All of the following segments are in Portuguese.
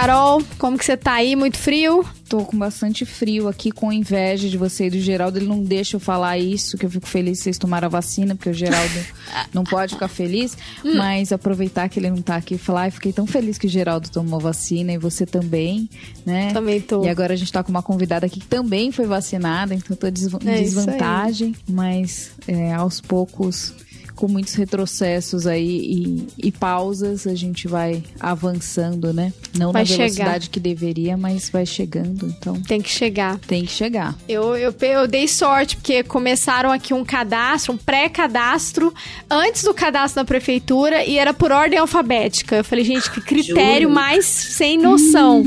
Carol, como que você tá aí? Muito frio? Tô com bastante frio aqui, com inveja de você e do Geraldo. Ele não deixa eu falar isso, que eu fico feliz que vocês tomaram a vacina, porque o Geraldo não pode ficar feliz. Hum. Mas aproveitar que ele não tá aqui e falar, ai, fiquei tão feliz que o Geraldo tomou vacina e você também, né? Também tô. E agora a gente tá com uma convidada aqui que também foi vacinada, então eu tô des- em É desvantagem. Mas é, aos poucos, com muitos retrocessos aí e, e pausas, a gente vai avançando, né? Não Vai na chegar. velocidade que deveria, mas vai chegando, então Tem que chegar. tem que chegar. Eu, eu, eu dei sorte, porque começaram aqui um cadastro, um pré-cadastro, antes do cadastro da prefeitura, e era por ordem alfabética. Eu falei, gente, que critério mais sem noção.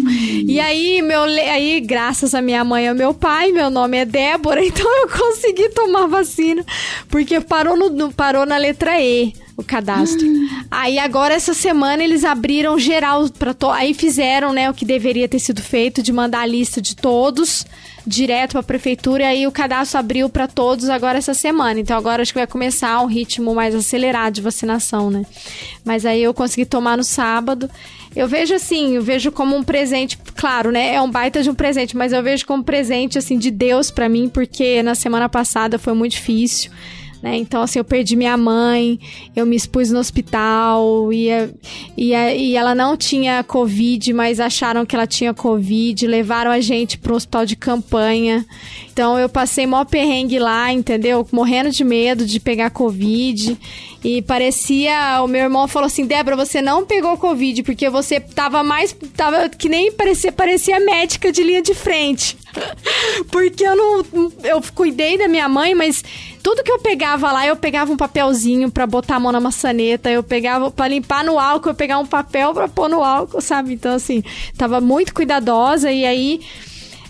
E aí, meu, aí, graças a minha mãe e ao meu pai, meu nome é Débora, então eu consegui tomar vacina, porque parou, no- parou na letra E. O cadastro. Aí agora essa semana eles abriram geral para aí fizeram, né, o que deveria ter sido feito de mandar a lista de todos direto para a prefeitura e aí o cadastro abriu para todos agora essa semana. Então agora acho que vai começar um ritmo mais acelerado de vacinação, né? Mas aí eu consegui tomar no sábado. Eu vejo assim, eu vejo como um presente, claro, né? É um baita de um presente, mas eu vejo como um presente assim de Deus para mim, porque na semana passada foi muito difícil. Né? Então, assim, eu perdi minha mãe, eu me expus no hospital e, e, e ela não tinha Covid, mas acharam que ela tinha Covid, levaram a gente para um hospital de campanha. Então, eu passei mó perrengue lá, entendeu? Morrendo de medo de pegar Covid. E parecia. O meu irmão falou assim: Débora, você não pegou Covid, porque você tava mais. Tava que nem parecia, parecia médica de linha de frente. porque eu não. Eu cuidei da minha mãe, mas tudo que eu pegava lá, eu pegava um papelzinho pra botar a mão na maçaneta, eu pegava pra limpar no álcool, eu pegava um papel pra pôr no álcool, sabe? Então, assim, tava muito cuidadosa e aí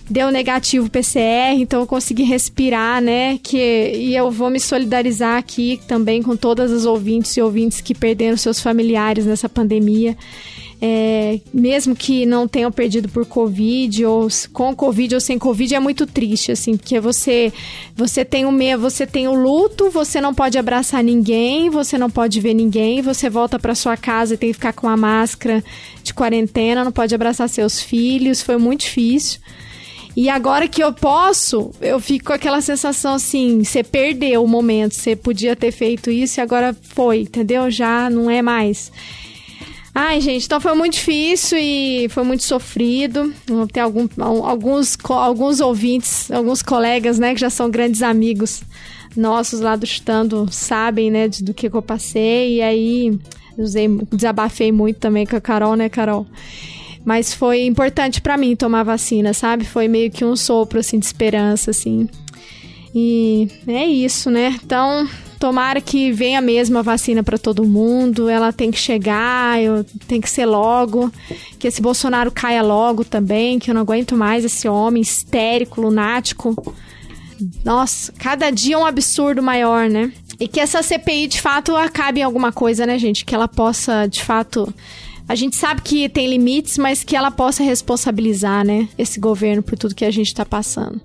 deu negativo PCR, então eu consegui respirar, né? Que, e eu vou me solidarizar aqui também com todas as ouvintes e ouvintes que perderam seus familiares nessa pandemia. É, mesmo que não tenham perdido por Covid, ou com Covid ou sem Covid, é muito triste, assim, porque você, você tem o medo, você tem o luto, você não pode abraçar ninguém, você não pode ver ninguém, você volta para sua casa e tem que ficar com a máscara de quarentena, não pode abraçar seus filhos, foi muito difícil. E agora que eu posso, eu fico com aquela sensação assim: você perdeu o momento, você podia ter feito isso e agora foi, entendeu? Já não é mais. Ai, gente, então foi muito difícil e foi muito sofrido. Tem algum, alguns, alguns ouvintes, alguns colegas, né, que já são grandes amigos nossos lá do Chutando, sabem, né, do que, que eu passei. E aí, usei, desabafei muito também com a Carol, né, Carol? Mas foi importante pra mim tomar vacina, sabe? Foi meio que um sopro, assim, de esperança, assim. E é isso, né? Então, tomara que venha mesmo a vacina pra todo mundo. Ela tem que chegar, eu, tem que ser logo. Que esse Bolsonaro caia logo também, que eu não aguento mais esse homem histérico, lunático. Nossa, cada dia um absurdo maior, né? E que essa CPI de fato acabe em alguma coisa, né, gente? Que ela possa, de fato. A gente sabe que tem limites, mas que ela possa responsabilizar, né, esse governo por tudo que a gente tá passando.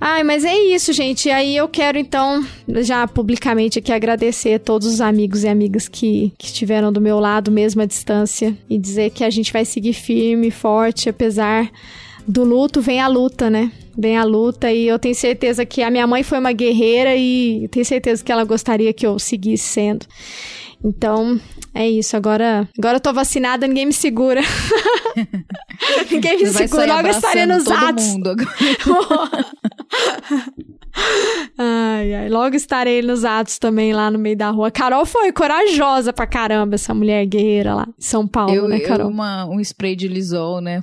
Ai, mas é isso, gente. Aí eu quero, então, já publicamente aqui agradecer a todos os amigos e amigas que, que estiveram do meu lado, mesmo à distância, e dizer que a gente vai seguir firme, forte, apesar do luto, vem a luta, né? Vem a luta, e eu tenho certeza que a minha mãe foi uma guerreira e tenho certeza que ela gostaria que eu seguisse sendo. Então, é isso. Agora, agora eu tô vacinada, ninguém me segura. ninguém me Você segura, logo eu estarei abraçando nos atos. mundo. Ai, ai, logo estarei nos atos também lá no meio da rua. Carol foi corajosa pra caramba, essa mulher guerreira lá em São Paulo, Eu, né, eu Carol? uma, um spray de lisol, né?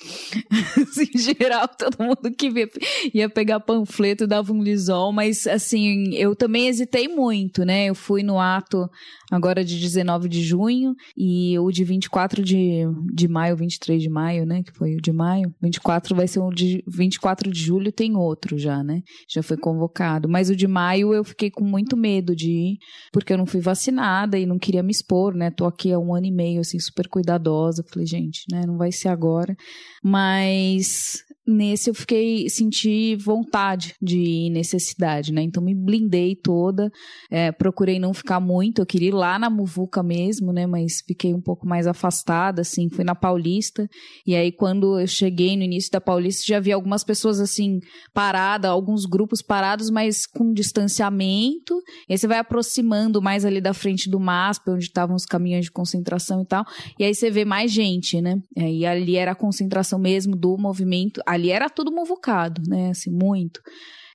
em geral, todo mundo que via, ia pegar panfleto dava um lisol, mas assim, eu também hesitei muito, né? Eu fui no ato agora de 19 de junho e o de 24 de, de maio, 23 de maio, né? Que foi o de maio. 24 vai ser o de 24 de julho, tem outro já, né? Já foi convocado. Mas o de maio eu fiquei com muito medo de ir, porque eu não fui vacinada e não queria me expor, né? Tô aqui há um ano e meio, assim, super cuidadosa. Falei, gente, né? Não vai ser agora. Mas nesse eu fiquei senti vontade de ir necessidade, né? Então me blindei toda, é, procurei não ficar muito. Eu queria ir lá na Muvuca mesmo, né? Mas fiquei um pouco mais afastada, assim. Fui na Paulista e aí quando eu cheguei no início da Paulista já vi algumas pessoas assim paradas, alguns grupos parados, mas com distanciamento. E aí você vai aproximando mais ali da frente do MASP, onde estavam os caminhões de concentração e tal. E aí você vê mais gente, né? E ali era a concentração mesmo do movimento ali era tudo muvucado, né? Assim, muito.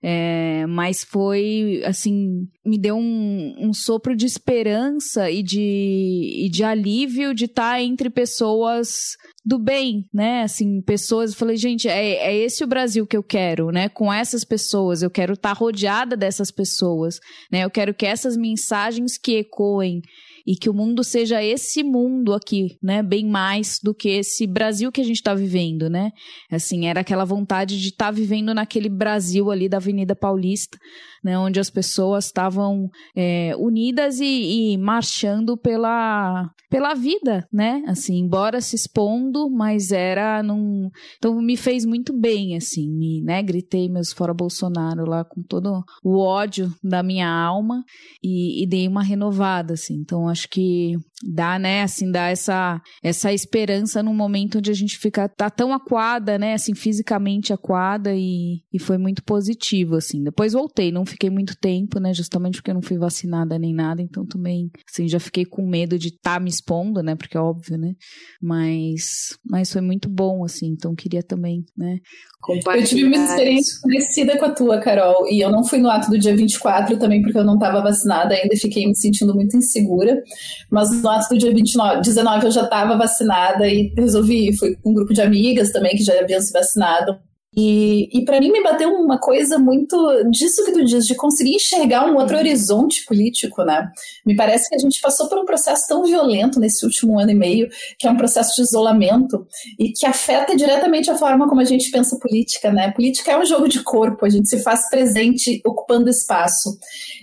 É, mas foi, assim, me deu um, um, sopro de esperança e de, e de alívio de estar tá entre pessoas do bem, né? Assim, pessoas. Eu falei, gente, é, é esse o Brasil que eu quero, né? Com essas pessoas, eu quero estar tá rodeada dessas pessoas, né? Eu quero que essas mensagens que ecoem e que o mundo seja esse mundo aqui, né, bem mais do que esse Brasil que a gente está vivendo, né? Assim, era aquela vontade de estar tá vivendo naquele Brasil ali da Avenida Paulista, né, onde as pessoas estavam é, unidas e, e, marchando pela, pela vida, né? Assim, embora se expondo, mas era num. Então me fez muito bem, assim, me, né? Gritei meus fora Bolsonaro lá com todo o ódio da minha alma e, e dei uma renovada, assim. Então acho que dá, né, assim, dá essa, essa esperança num momento onde a gente fica, tá tão aquada, né, assim, fisicamente aquada e, e foi muito positivo, assim. Depois voltei, não fiquei muito tempo, né, justamente porque eu não fui vacinada nem nada, então também, assim, já fiquei com medo de estar tá me expondo, né, porque é óbvio, né, mas, mas foi muito bom, assim, então queria também, né, compartilhar. Eu tive uma experiência parecida com a tua, Carol, e eu não fui no ato do dia 24 também porque eu não estava vacinada ainda, fiquei me sentindo muito insegura, mas no ato do dia 29, 19 eu já estava vacinada e resolvi ir. Fui com um grupo de amigas também que já haviam se vacinado. E, e para mim me bateu uma coisa muito disso que tu diz, de conseguir enxergar um outro horizonte político, né? Me parece que a gente passou por um processo tão violento nesse último ano e meio, que é um processo de isolamento e que afeta diretamente a forma como a gente pensa política, né? Política é um jogo de corpo, a gente se faz presente ocupando espaço.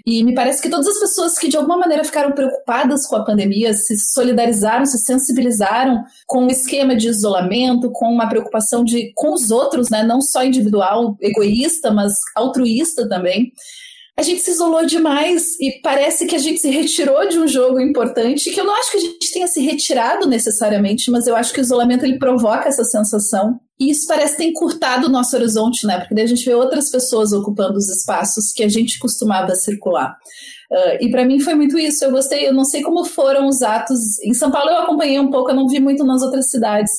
E me parece que todas as pessoas que de alguma maneira ficaram preocupadas com a pandemia, se solidarizaram, se sensibilizaram com o esquema de isolamento, com uma preocupação de com os outros, né? Não só individual, egoísta, mas altruísta também. A gente se isolou demais e parece que a gente se retirou de um jogo importante, que eu não acho que a gente tenha se retirado necessariamente, mas eu acho que o isolamento ele provoca essa sensação. E isso parece ter encurtado o nosso horizonte, né? Porque daí a gente vê outras pessoas ocupando os espaços que a gente costumava circular. Uh, e para mim foi muito isso. Eu gostei, eu não sei como foram os atos. Em São Paulo eu acompanhei um pouco, eu não vi muito nas outras cidades.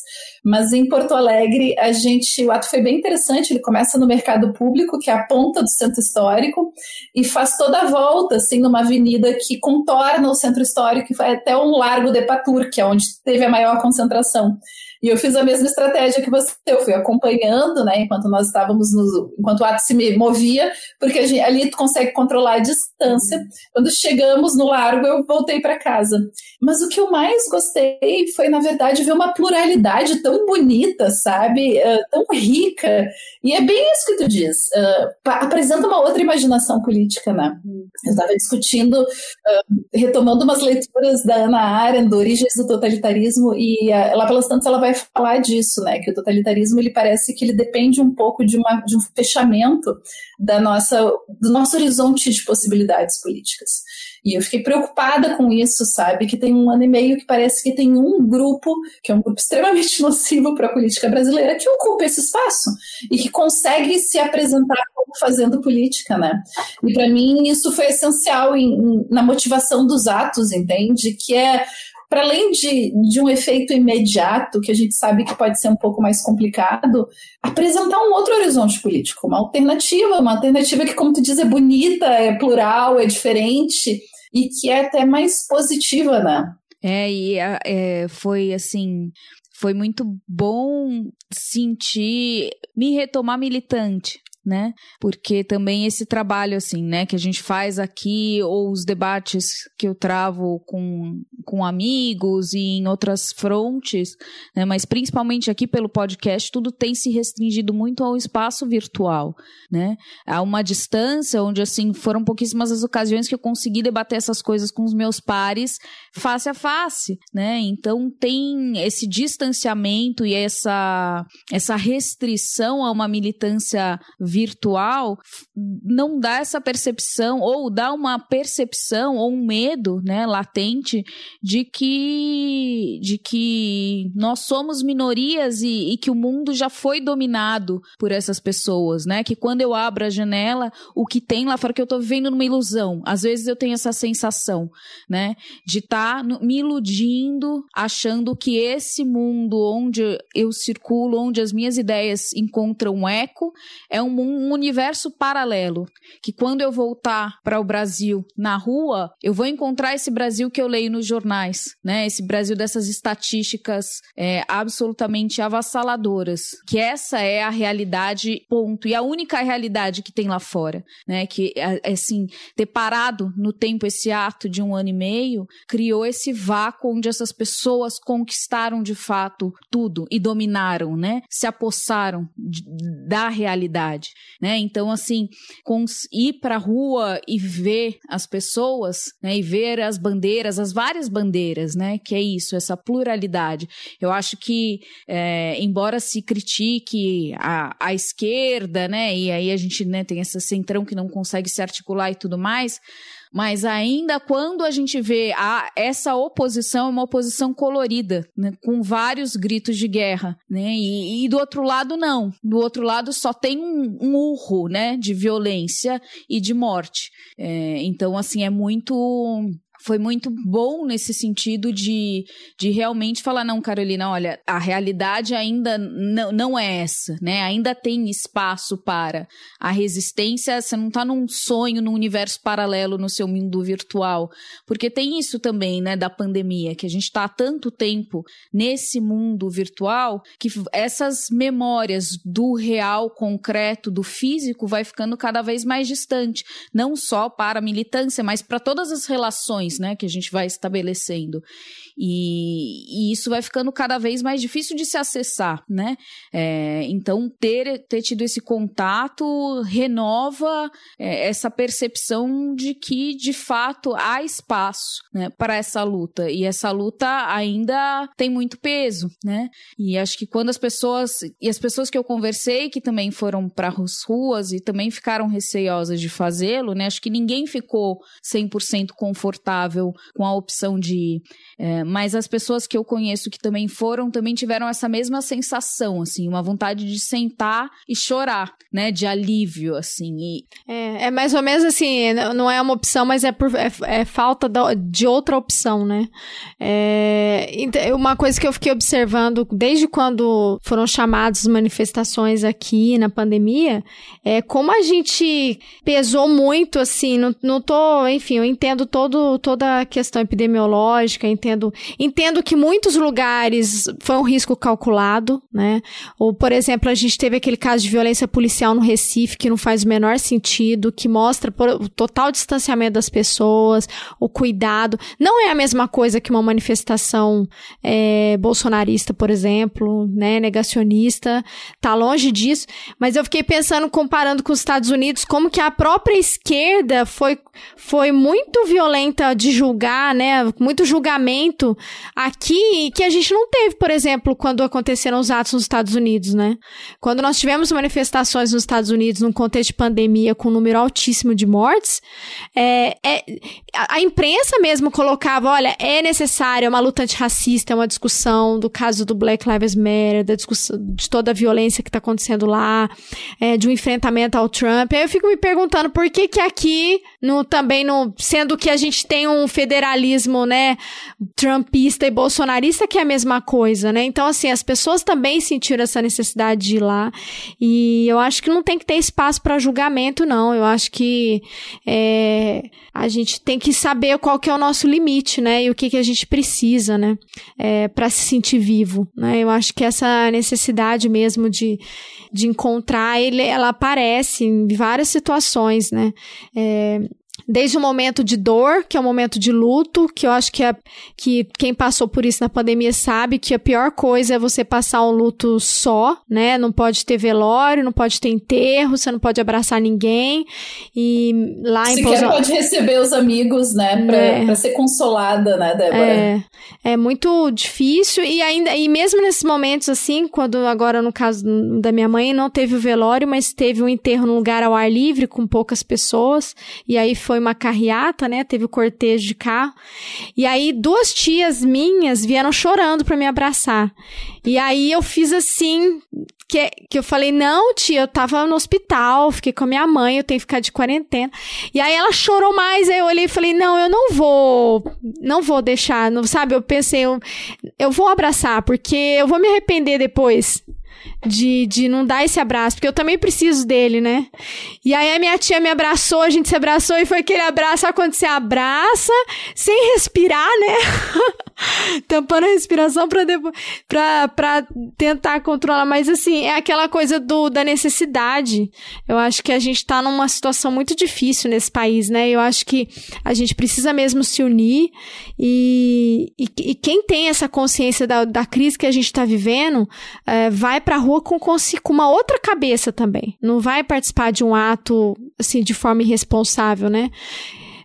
Mas em Porto Alegre, a gente, o ato foi bem interessante. Ele começa no mercado público, que é a ponta do centro histórico, e faz toda a volta, assim, numa avenida que contorna o centro histórico e vai até um largo de Patur, que é onde teve a maior concentração. E eu fiz a mesma estratégia que você. Eu fui acompanhando, né, enquanto nós estávamos no. enquanto o ato se movia, porque gente, ali tu consegue controlar a distância. Quando chegamos no largo, eu voltei para casa. Mas o que eu mais gostei foi, na verdade, ver uma pluralidade tão bonita, sabe? Uh, tão rica. E é bem isso que tu diz. Uh, apresenta uma outra imaginação política, né? Eu estava discutindo, uh, retomando umas leituras da Ana Arendt, Origens do Totalitarismo, e lá pelas tantas ela vai falar disso, né? Que o totalitarismo ele parece que ele depende um pouco de, uma, de um fechamento da nossa, do nosso horizonte de possibilidades políticas. E eu fiquei preocupada com isso, sabe? Que tem um ano e meio que parece que tem um grupo, que é um grupo extremamente nocivo para a política brasileira, que ocupa esse espaço e que consegue se apresentar como fazendo política, né? E para mim isso foi essencial em, em, na motivação dos atos, entende? Que é para além de, de um efeito imediato, que a gente sabe que pode ser um pouco mais complicado, apresentar um outro horizonte político, uma alternativa, uma alternativa que, como tu diz, é bonita, é plural, é diferente e que é até mais positiva, né? É, e é, foi assim, foi muito bom sentir me retomar militante, né? Porque também esse trabalho, assim, né, que a gente faz aqui, ou os debates que eu travo com, com amigos e em outras frontes, né, mas principalmente aqui pelo podcast, tudo tem se restringido muito ao espaço virtual, né? Há uma distância onde, assim, foram pouquíssimas as ocasiões que eu consegui debater essas coisas com os meus pares face a face, né? Então tem esse distanciamento e essa, essa restrição a uma militância virtual não dá essa percepção ou dá uma percepção ou um medo, né, latente de que de que nós somos minorias e, e que o mundo já foi dominado por essas pessoas, né? Que quando eu abro a janela, o que tem lá fora que eu estou vivendo numa ilusão. Às vezes eu tenho essa sensação, né, de estar tá me iludindo, achando que esse mundo onde eu circulo, onde as minhas ideias encontram eco, é um um universo paralelo. Que quando eu voltar para o Brasil na rua, eu vou encontrar esse Brasil que eu leio nos jornais, né? Esse Brasil dessas estatísticas é, absolutamente avassaladoras. Que essa é a realidade, ponto. E a única realidade que tem lá fora, né? Que, assim, ter parado no tempo esse ato de um ano e meio criou esse vácuo onde essas pessoas conquistaram de fato tudo e dominaram, né? Se apossaram da realidade né? Então, assim, ir para a rua e ver as pessoas, né? E ver as bandeiras, as várias bandeiras, né? Que é isso, essa pluralidade. Eu acho que, é, embora se critique a, a esquerda, né? E aí a gente né, tem essa centrão que não consegue se articular e tudo mais, mas ainda quando a gente vê a, essa oposição, é uma oposição colorida, né, com vários gritos de guerra, né? E, e, do outro lado, não. Do outro lado só tem um, um urro, né? De violência e de morte. É, então, assim, é muito foi muito bom nesse sentido de, de realmente falar, não, Carolina, olha, a realidade ainda não, não é essa, né? Ainda tem espaço para a resistência, você não está num sonho, num universo paralelo no seu mundo virtual. Porque tem isso também, né, da pandemia, que a gente está há tanto tempo nesse mundo virtual que essas memórias do real, concreto, do físico vai ficando cada vez mais distante. Não só para a militância, mas para todas as relações né, que a gente vai estabelecendo. E, e, isso vai ficando cada vez mais difícil de se acessar, né? É, então, ter, ter tido esse contato renova é, essa percepção de que, de fato, há espaço né, para essa luta. E essa luta ainda tem muito peso, né? E acho que quando as pessoas, e as pessoas que eu conversei, que também foram para as ruas e também ficaram receiosas de fazê-lo, né? Acho que ninguém ficou 100% confortável com a opção de é, mas as pessoas que eu conheço que também foram também tiveram essa mesma sensação, assim, uma vontade de sentar e chorar, né, de alívio, assim. E... É, é mais ou menos assim, não é uma opção, mas é, por, é, é falta de outra opção, né? É, uma coisa que eu fiquei observando desde quando foram chamadas manifestações aqui na pandemia é como a gente pesou muito, assim, não, não tô, enfim, eu entendo todo, toda a questão epidemiológica, entendo Entendo que muitos lugares foi um risco calculado, né? Ou, por exemplo, a gente teve aquele caso de violência policial no Recife, que não faz o menor sentido, que mostra o total distanciamento das pessoas, o cuidado. Não é a mesma coisa que uma manifestação é, bolsonarista, por exemplo, né? Negacionista. Tá longe disso. Mas eu fiquei pensando, comparando com os Estados Unidos, como que a própria esquerda foi, foi muito violenta de julgar, né? Muito julgamento aqui que a gente não teve, por exemplo, quando aconteceram os atos nos Estados Unidos, né? Quando nós tivemos manifestações nos Estados Unidos num contexto de pandemia com um número altíssimo de mortes, é, é, a, imprensa mesmo colocava, olha, é necessária uma luta antirracista, uma discussão do caso do Black Lives Matter, da discussão de toda a violência que está acontecendo lá, é, de um enfrentamento ao Trump. Aí eu fico me perguntando por que que aqui, no, também no, sendo que a gente tem tem um federalismo, né, trumpista e bolsonarista que é a mesma coisa, né? Então, assim, as pessoas também sentiram essa necessidade de ir lá. E eu acho que não tem que ter espaço para julgamento, não. Eu acho que é, a gente tem que saber qual que é o nosso limite, né? E o que, que a gente precisa, né? É, para se sentir vivo, né? Eu acho que essa necessidade mesmo de, de encontrar, ele, ela aparece em várias situações, né? É, Desde o momento de dor, que é o momento de luto, que eu acho que, é, que quem passou por isso na pandemia sabe que a pior coisa é você passar um luto só, né? Não pode ter velório, não pode ter enterro, você não pode abraçar ninguém. E lá em Pouso... pode receber os amigos, né? Pra, é. pra ser consolada, né, Débora? É, é muito difícil. E ainda, e mesmo nesses momentos assim, quando agora no caso da minha mãe não teve o velório, mas teve um enterro num lugar ao ar livre, com poucas pessoas. E aí foi uma carreata, né? Teve o cortejo de carro. E aí duas tias minhas vieram chorando para me abraçar. E aí eu fiz assim, que, que eu falei, não, tia, eu tava no hospital, fiquei com a minha mãe, eu tenho que ficar de quarentena. E aí ela chorou mais, aí eu olhei e falei, não, eu não vou, não vou deixar, não, sabe? Eu pensei, eu, eu vou abraçar, porque eu vou me arrepender depois de, de não dar esse abraço, porque eu também preciso dele, né? E aí a minha tia me abraçou, a gente se abraçou e foi aquele abraço, sabe quando você abraça sem respirar, né? Tampando a respiração pra tentar controlar. Mas assim, é aquela coisa do, da necessidade. Eu acho que a gente tá numa situação muito difícil nesse país, né? Eu acho que a gente precisa mesmo se unir e, e, e quem tem essa consciência da, da crise que a gente tá vivendo, é, vai pra rua com, com uma outra cabeça também. Não vai participar de um ato, assim, de forma irresponsável, né?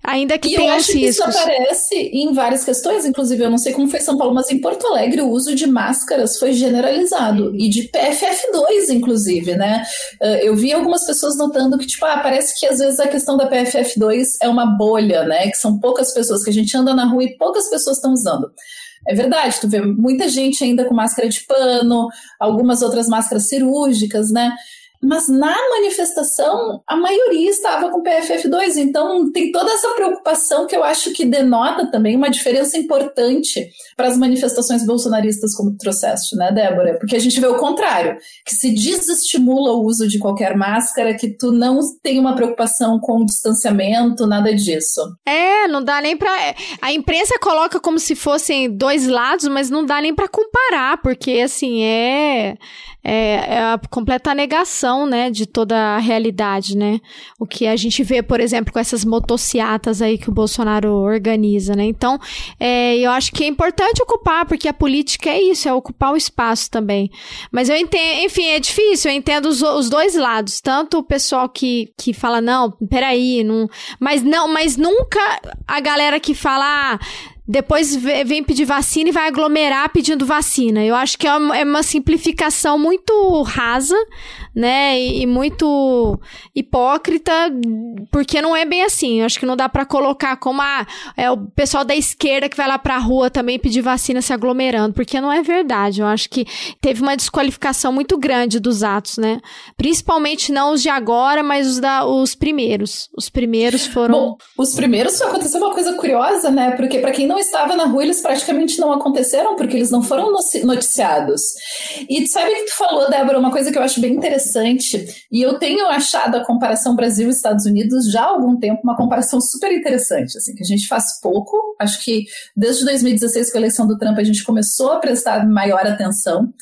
Ainda que e tenha eu acho que isso aparece em várias questões, inclusive eu não sei como foi em São Paulo, mas em Porto Alegre o uso de máscaras foi generalizado e de PFF2 inclusive, né? Eh, eu vi algumas pessoas notando que tipo, ah, parece que às vezes a questão da PFF2 é uma bolha, né? Que são poucas pessoas que a gente anda na rua e poucas pessoas estão usando. É verdade, tu vê muita gente ainda com máscara de pano, algumas outras máscaras cirúrgicas, né? Mas na manifestação, a maioria estava com PFF2. Então, tem toda essa preocupação que eu acho que denota também uma diferença importante para as manifestações bolsonaristas, como tu trouxeste, né, Débora? Porque a gente vê o contrário, que se desestimula o uso de qualquer máscara, que tu não tem uma preocupação com o distanciamento, nada disso. É, não dá nem para A imprensa coloca como se fossem dois lados, mas não dá nem para comparar, porque, assim, é é, é a completa negação, né, de toda a realidade, né? O que a gente vê, por exemplo, com essas motociatas aí que o Bolsonaro organiza, né? Então, é, eu acho que é importante ocupar, porque a política é isso, é ocupar o espaço também. Mas eu entendo, enfim, é difícil, eu entendo os, os dois lados, tanto o pessoal que, que fala, não, peraí, não, mas não, mas nunca a galera que fala, ah, depois vem pedir vacina e vai aglomerar pedindo vacina. Eu acho que é uma, é simplificação muito rasa, né? E, muito hipócrita, porque não é bem assim. Eu acho que não dá para colocar como a, é o pessoal da esquerda que vai lá pra rua também pedir vacina se aglomerando, porque não é verdade. Eu acho que teve uma desqualificação muito grande dos atos, né? Principalmente não os de agora, mas os, da, os primeiros. Os primeiros foram. Bom, os primeiros aconteceu uma coisa curiosa, né? Porque para quem não estava na rua, eles praticamente não aconteceram, porque eles não foram noticiados. E sabe o que tu falou, Débora? Uma coisa que eu acho bem interessante, e eu tenho achado a comparação Brasil-Estados Unidos já há algum tempo uma comparação super interessante, assim, que a gente faz pouco. Acho que desde 2016, com a eleição do Trump, a gente começou a prestar maior atenção.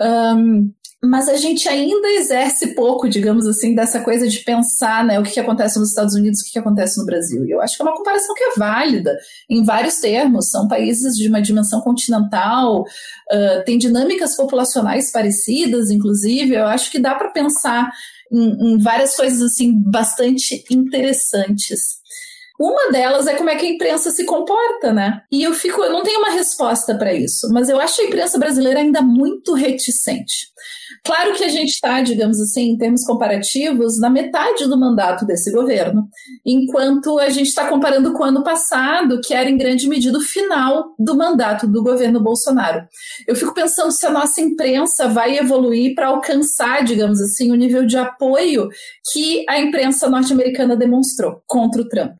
Um, mas a gente ainda exerce pouco, digamos assim, dessa coisa de pensar né, o que, que acontece nos Estados Unidos, o que, que acontece no Brasil. E eu acho que é uma comparação que é válida em vários termos. São países de uma dimensão continental, uh, tem dinâmicas populacionais parecidas, inclusive. Eu acho que dá para pensar em, em várias coisas assim bastante interessantes. Uma delas é como é que a imprensa se comporta, né? E eu fico, eu não tenho uma resposta para isso, mas eu acho a imprensa brasileira ainda muito reticente. Claro que a gente está, digamos assim, em termos comparativos, na metade do mandato desse governo, enquanto a gente está comparando com o ano passado, que era em grande medida o final do mandato do governo Bolsonaro. Eu fico pensando se a nossa imprensa vai evoluir para alcançar, digamos assim, o nível de apoio que a imprensa norte-americana demonstrou contra o Trump.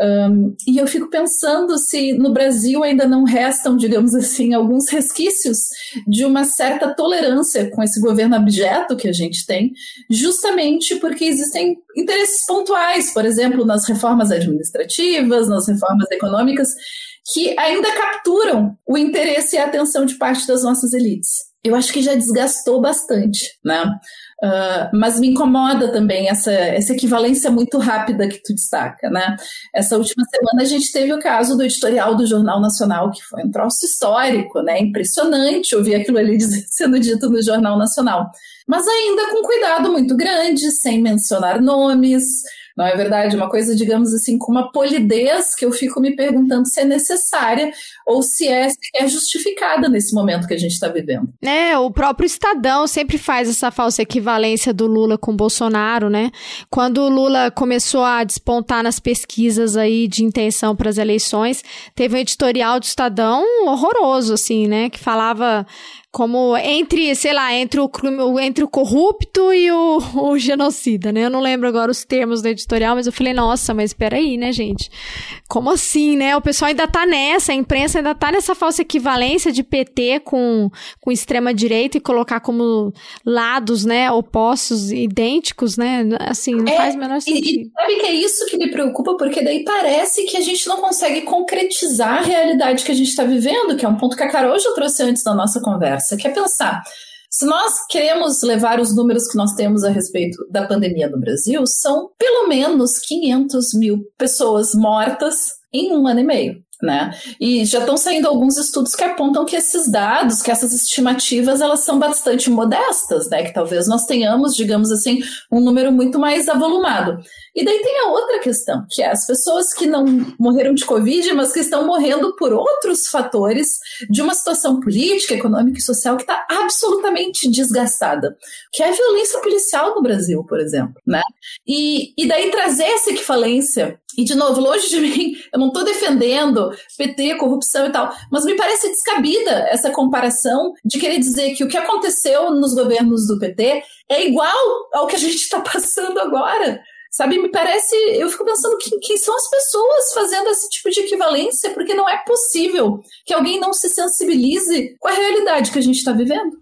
Um, e eu fico pensando se no Brasil ainda não restam, digamos assim, alguns resquícios de uma certa tolerância com esse governo abjeto que a gente tem, justamente porque existem interesses pontuais, por exemplo, nas reformas administrativas, nas reformas econômicas, que ainda capturam o interesse e a atenção de parte das nossas elites. Eu acho que já desgastou bastante, né? Uh, mas me incomoda também essa, essa equivalência muito rápida que tu destaca, né? Essa última semana a gente teve o caso do editorial do Jornal Nacional, que foi um troço histórico, né? Impressionante ouvir aquilo ali sendo dito no Jornal Nacional. Mas ainda com cuidado muito grande, sem mencionar nomes, não é verdade? Uma coisa, digamos assim, com uma polidez que eu fico me perguntando se é necessária ou se é, se é justificada nesse momento que a gente está vivendo. É, o próprio Estadão sempre faz essa falsa equivalência do Lula com Bolsonaro, né? Quando o Lula começou a despontar nas pesquisas aí de intenção para as eleições, teve um editorial do Estadão horroroso, assim, né? Que falava como entre, sei lá, entre o, entre o corrupto e o, o genocida, né? Eu não lembro agora os termos do editorial, mas eu falei, nossa, mas espera aí, né, gente? Como assim, né? O pessoal ainda tá nessa, a imprensa ainda tá nessa falsa equivalência de PT com, com extrema-direita e colocar como lados, né, opostos, idênticos, né? Assim, não é, faz o menor sentido. E, e sabe que é isso que me preocupa, porque daí parece que a gente não consegue concretizar a realidade que a gente está vivendo, que é um ponto que a Carol já trouxe antes da nossa conversa conversa, que é pensar. Se nós queremos levar os números que nós temos a respeito da pandemia no Brasil, são pelo menos 500 mil pessoas mortas em um ano e meio. Né? E já estão saindo alguns estudos que apontam que esses dados, que essas estimativas, elas são bastante modestas, né? Que talvez nós tenhamos, digamos assim, um número muito mais avolumado. E daí tem a outra questão, que é as pessoas que não morreram de Covid, mas que estão morrendo por outros fatores de uma situação política, econômica e social que está absolutamente desgastada, que é a violência policial no Brasil, por exemplo, né? E, e daí trazer essa equivalência e, de novo, longe de mim, eu não estou defendendo PT, corrupção e tal, mas me parece descabida essa comparação de querer dizer que o que aconteceu nos governos do PT é igual ao que a gente está passando agora. Sabe, me parece, eu fico pensando quem, quem são as pessoas fazendo esse tipo de equivalência, porque não é possível que alguém não se sensibilize com a realidade que a gente está vivendo.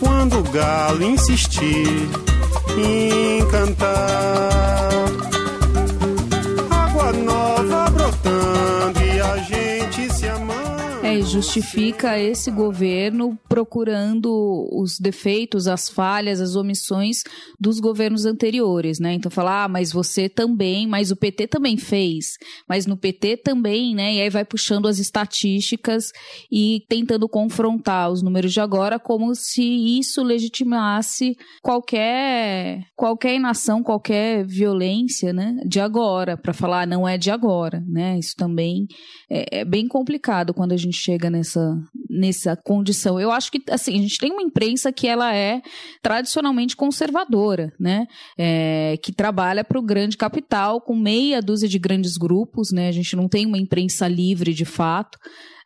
quando o galo insistir em cantar. Justifica esse governo procurando os defeitos, as falhas, as omissões dos governos anteriores, né? Então falar, ah, mas você também, mas o PT também fez, mas no PT também, né? E aí vai puxando as estatísticas e tentando confrontar os números de agora como se isso legitimasse qualquer qualquer inação, qualquer violência, né? De agora, para falar não é de agora, né? Isso também é, é bem complicado quando a gente chega nessa, nessa condição. Eu acho que, assim, a gente tem uma imprensa que ela é tradicionalmente conservadora, né? É, que trabalha para o grande capital, com meia dúzia de grandes grupos, né? A gente não tem uma imprensa livre de fato.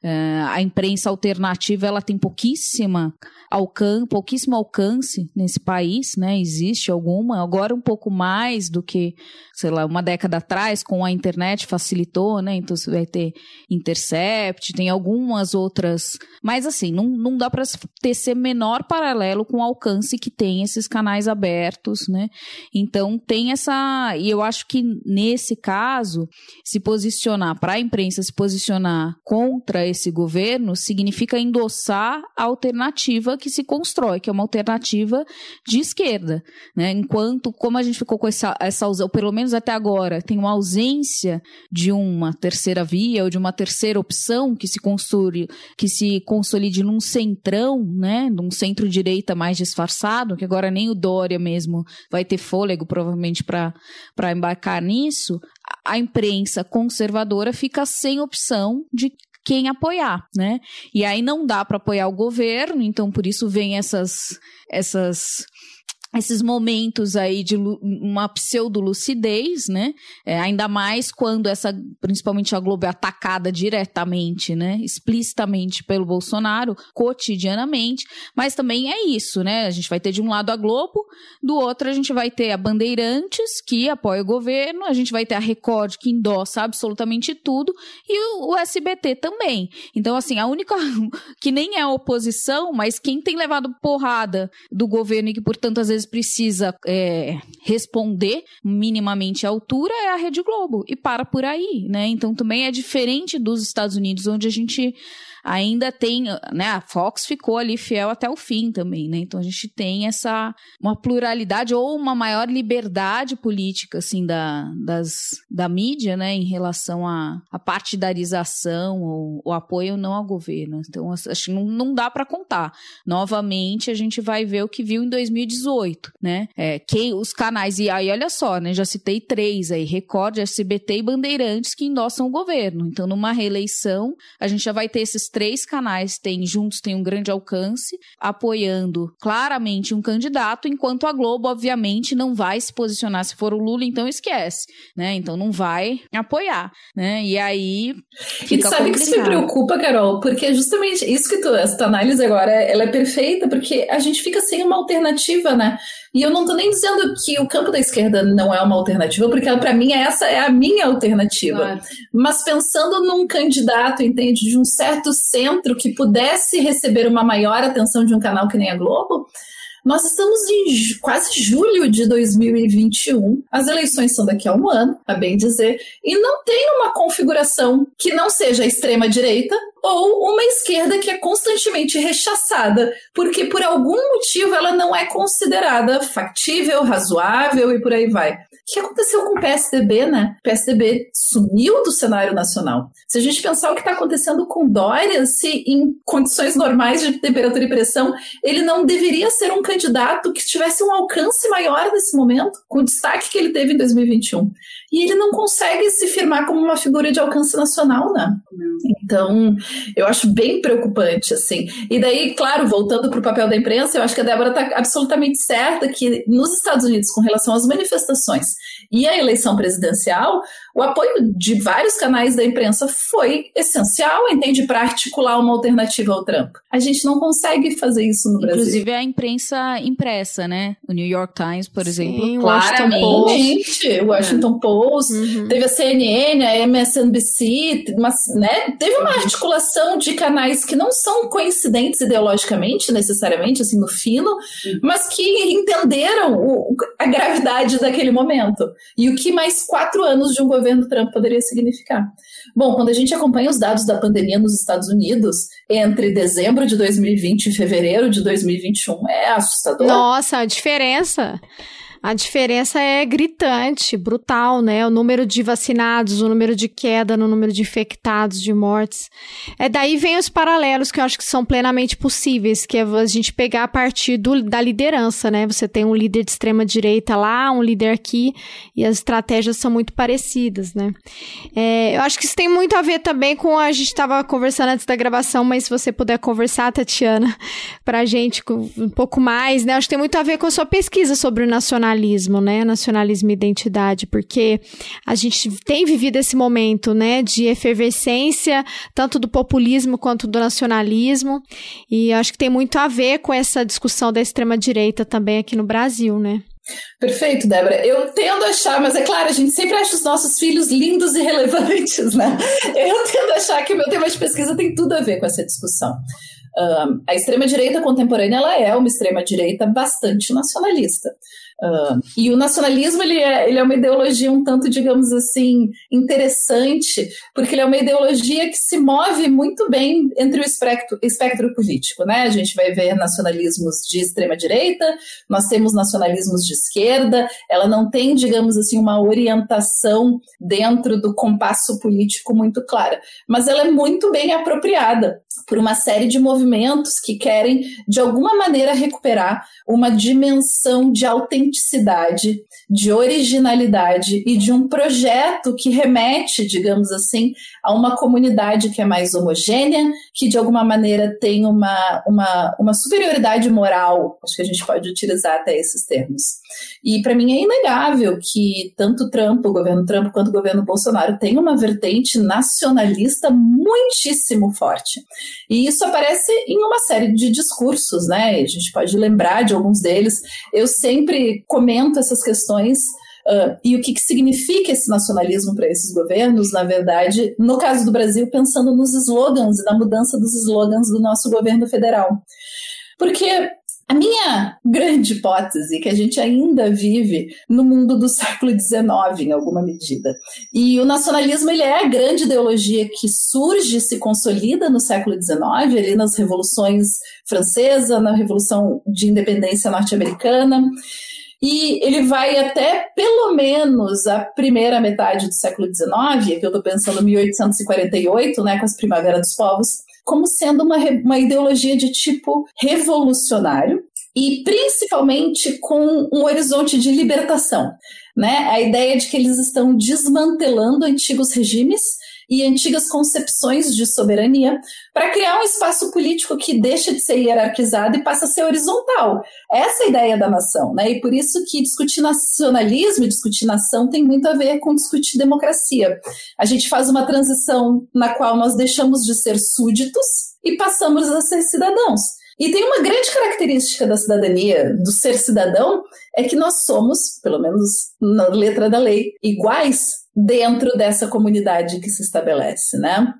Uh, a imprensa alternativa ela tem pouquíssima alcance, pouquíssimo alcance nesse país, né? Existe alguma, agora um pouco mais do que, sei lá, uma década atrás, com a internet facilitou, né? Então você vai ter Intercept, tem algumas outras. Mas assim, não, não dá para tecer menor paralelo com o alcance que tem esses canais abertos, né? Então tem essa. E eu acho que nesse caso, se posicionar, para a imprensa se posicionar contra esse governo, significa endossar a alternativa que se constrói, que é uma alternativa de esquerda, né? Enquanto, como a gente ficou com essa, essa ou pelo menos até agora, tem uma ausência de uma terceira via ou de uma terceira opção que se construi, que se consolide num centrão, né? Num centro-direita mais disfarçado, que agora nem o Dória mesmo vai ter fôlego, provavelmente, para embarcar nisso, a imprensa conservadora fica sem opção de quem apoiar, né? E aí não dá para apoiar o governo, então por isso vem essas essas esses momentos aí de uma pseudo-lucidez, né? É, ainda mais quando essa, principalmente a Globo é atacada diretamente, né? Explicitamente pelo Bolsonaro, cotidianamente. Mas também é isso, né? A gente vai ter de um lado a Globo, do outro a gente vai ter a Bandeirantes, que apoia o governo, a gente vai ter a Record, que endossa absolutamente tudo, e o, o SBT também. Então, assim, a única que nem é oposição, mas quem tem levado porrada do governo e que, portanto, às vezes vezes precisa é, responder minimamente à altura é a Rede Globo. E para por aí, né? Então também é diferente dos Estados Unidos, onde a gente ainda tem, né, a Fox ficou ali fiel até o fim também, né? Então a gente tem essa uma pluralidade ou uma maior liberdade política assim da, das, da mídia, né, em relação à, à partidarização ou o apoio não ao governo. Então acho que não, dá para contar. Novamente a gente vai ver o que viu em 2018, né? É, quem os canais e aí olha só, né? Já citei três aí, Record, SBT e Bandeirantes que endossam o governo. Então numa reeleição a gente já vai ter esses três canais têm juntos têm um grande alcance, apoiando claramente um candidato, enquanto a Globo, obviamente, não vai se posicionar. Se for o Lula, então esquece, né? Então não vai apoiar, né? E aí. E sabe que isso me preocupa, Carol? Porque é justamente isso que tu, essa tua análise agora, ela é perfeita, porque a gente fica sem uma alternativa, né? E eu não tô nem dizendo que o campo da esquerda não é uma alternativa, porque para mim essa é a minha alternativa. Claro. Mas pensando num candidato, entende, de um certo centro que pudesse receber uma maior atenção de um canal que nem a Globo, nós estamos em quase julho de 2021. As eleições são daqui a um ano, a bem dizer, e não tem uma configuração que não seja a extrema-direita ou uma esquerda que é constantemente rechaçada, porque por algum motivo ela não é considerada factível, razoável e por aí vai. O que aconteceu com o PSDB, né? O PSDB sumiu do cenário nacional. Se a gente pensar o que está acontecendo com Dória, se em condições normais de temperatura e pressão, ele não deveria ser um candidato que tivesse um alcance maior nesse momento, com o destaque que ele teve em 2021. E ele não consegue se firmar como uma figura de alcance nacional, né? Então, eu acho bem preocupante, assim. E daí, claro, voltando para o papel da imprensa, eu acho que a Débora está absolutamente certa que nos Estados Unidos, com relação às manifestações e à eleição presidencial, o apoio de vários canais da imprensa foi essencial, entende, para articular uma alternativa ao Trump. A gente não consegue fazer isso no Brasil. Inclusive a imprensa impressa, né? O New York Times, por Sim, exemplo. Claramente. O Washington Post, uhum. teve a CNN, a MSNBC, mas, né? Teve uma articulação de canais que não são coincidentes ideologicamente, necessariamente, assim, no fino, uhum. mas que entenderam o, a gravidade daquele momento. E o que mais quatro anos de um governo governo Trump poderia significar. Bom, quando a gente acompanha os dados da pandemia nos Estados Unidos, entre dezembro de 2020 e fevereiro de 2021, é assustador. Nossa, a diferença. A diferença é gritante, brutal, né? O número de vacinados, o número de queda no número de infectados, de mortes. É daí vem os paralelos que eu acho que são plenamente possíveis, que é a gente pegar a partir do, da liderança, né? Você tem um líder de extrema direita lá, um líder aqui, e as estratégias são muito parecidas, né? É, eu acho que isso tem muito a ver também com a gente estava conversando antes da gravação, mas se você puder conversar, Tatiana, pra gente um pouco mais, né? Acho que tem muito a ver com a sua pesquisa sobre o nacionalismo nacionalismo, né? Nacionalismo e identidade, porque a gente tem vivido esse momento, né, de efervescência, tanto do populismo quanto do nacionalismo, e acho que tem muito a ver com essa discussão da extrema direita também aqui no Brasil, né? Perfeito, Débora. Eu tendo a achar, mas é claro, a gente sempre acha os nossos filhos lindos e relevantes, né? Eu tendo a achar que o meu tema de pesquisa tem tudo a ver com essa discussão. Um, a extrema-direita contemporânea ela é uma extrema-direita bastante nacionalista. Uh, e o nacionalismo ele é, ele é uma ideologia um tanto, digamos assim, interessante, porque ele é uma ideologia que se move muito bem entre o espectro, espectro político. Né? A gente vai ver nacionalismos de extrema-direita, nós temos nacionalismos de esquerda, ela não tem, digamos assim, uma orientação dentro do compasso político muito clara, mas ela é muito bem apropriada por uma série de movimentos que querem, de alguma maneira, recuperar uma dimensão de autenticidade, de originalidade e de um projeto que remete, digamos assim, a uma comunidade que é mais homogênea, que de alguma maneira tem uma, uma, uma superioridade moral, acho que a gente pode utilizar até esses termos. E para mim é inegável que tanto Trump, o governo Trump, quanto o governo Bolsonaro tem uma vertente nacionalista muitíssimo forte. E isso aparece em uma série de discursos, né? A gente pode lembrar de alguns deles. Eu sempre comento essas questões Uh, e o que, que significa esse nacionalismo para esses governos, na verdade, no caso do Brasil, pensando nos slogans e na mudança dos slogans do nosso governo federal. Porque a minha grande hipótese é que a gente ainda vive no mundo do século XIX, em alguma medida. E o nacionalismo ele é a grande ideologia que surge se consolida no século XIX, ali nas revoluções francesa, na Revolução de Independência norte-americana. E ele vai até pelo menos a primeira metade do século XIX, que eu estou pensando 1848, né, com as Primavera dos Povos, como sendo uma, uma ideologia de tipo revolucionário e principalmente com um horizonte de libertação. Né? A ideia de que eles estão desmantelando antigos regimes e antigas concepções de soberania para criar um espaço político que deixa de ser hierarquizado e passa a ser horizontal. Essa é a ideia da nação, né? E por isso que discutir nacionalismo e discutir nação tem muito a ver com discutir democracia. A gente faz uma transição na qual nós deixamos de ser súditos e passamos a ser cidadãos. E tem uma grande característica da cidadania, do ser cidadão, é que nós somos, pelo menos na letra da lei, iguais dentro dessa comunidade que se estabelece, né?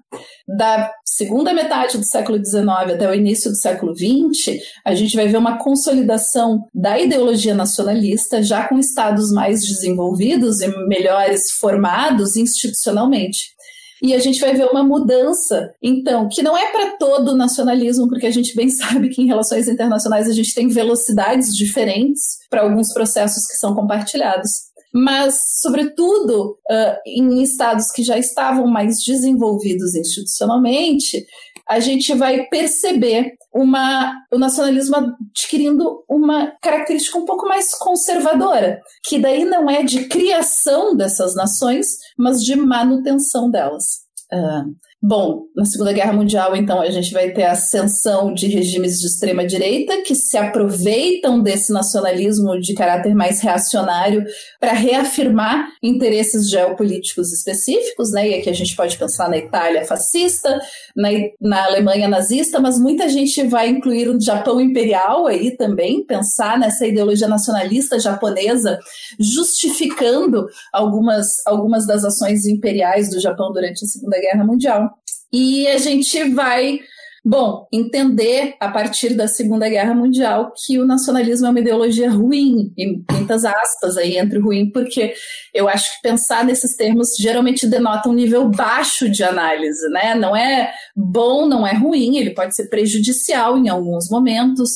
Da segunda metade do século XIX até o início do século XX, a gente vai ver uma consolidação da ideologia nacionalista, já com estados mais desenvolvidos e melhores formados institucionalmente. E a gente vai ver uma mudança, então, que não é para todo o nacionalismo, porque a gente bem sabe que em relações internacionais a gente tem velocidades diferentes para alguns processos que são compartilhados mas, sobretudo, uh, em estados que já estavam mais desenvolvidos institucionalmente, a gente vai perceber uma, o nacionalismo adquirindo uma característica um pouco mais conservadora, que daí não é de criação dessas nações, mas de manutenção delas. Uh, Bom, na Segunda Guerra Mundial, então, a gente vai ter a ascensão de regimes de extrema-direita que se aproveitam desse nacionalismo de caráter mais reacionário para reafirmar interesses geopolíticos específicos, né? E aqui a gente pode pensar na Itália fascista, na, na Alemanha nazista, mas muita gente vai incluir o Japão imperial aí também, pensar nessa ideologia nacionalista japonesa, justificando algumas, algumas das ações imperiais do Japão durante a Segunda Guerra Mundial. E a gente vai, bom, entender a partir da Segunda Guerra Mundial que o nacionalismo é uma ideologia ruim, em muitas aspas aí entre ruim, porque eu acho que pensar nesses termos geralmente denota um nível baixo de análise, né? Não é bom, não é ruim, ele pode ser prejudicial em alguns momentos.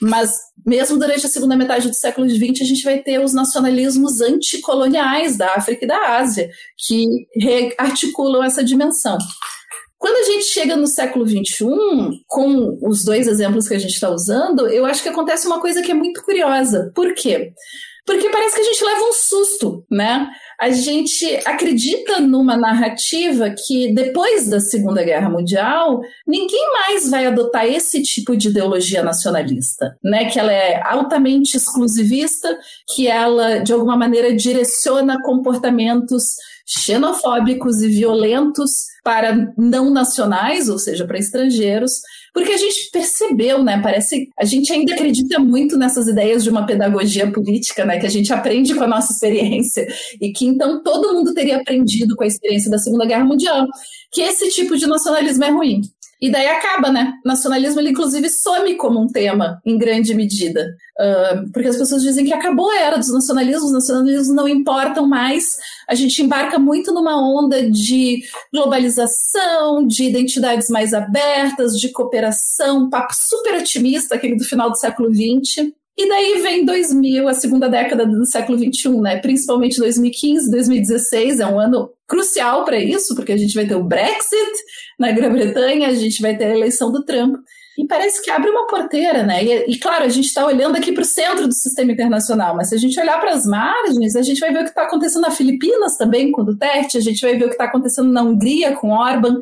Mas mesmo durante a segunda metade do século XX, a gente vai ter os nacionalismos anticoloniais da África e da Ásia, que articulam essa dimensão. Quando a gente chega no século XXI, com os dois exemplos que a gente está usando, eu acho que acontece uma coisa que é muito curiosa. Por quê? Porque parece que a gente leva um susto, né? a gente acredita numa narrativa que depois da Segunda Guerra Mundial, ninguém mais vai adotar esse tipo de ideologia nacionalista, né? Que ela é altamente exclusivista, que ela de alguma maneira direciona comportamentos xenofóbicos e violentos para não nacionais, ou seja, para estrangeiros, porque a gente percebeu, né? Parece a gente ainda acredita muito nessas ideias de uma pedagogia política, né? Que a gente aprende com a nossa experiência e que então todo mundo teria aprendido com a experiência da Segunda Guerra Mundial que esse tipo de nacionalismo é ruim. E daí acaba, né? Nacionalismo, ele inclusive some como um tema, em grande medida. Uh, porque as pessoas dizem que acabou a era dos nacionalismos, os nacionalismos não importam mais. A gente embarca muito numa onda de globalização, de identidades mais abertas, de cooperação, papo super otimista, aquele do final do século XX. E daí vem 2000, a segunda década do século XXI, né? Principalmente 2015, 2016, é um ano crucial para isso, porque a gente vai ter o Brexit na Grã-Bretanha, a gente vai ter a eleição do Trump. E parece que abre uma porteira, né? E, e claro, a gente está olhando aqui para o centro do sistema internacional, mas se a gente olhar para as margens, a gente vai ver o que está acontecendo na Filipinas também com o Duterte, a gente vai ver o que está acontecendo na Hungria com Orban.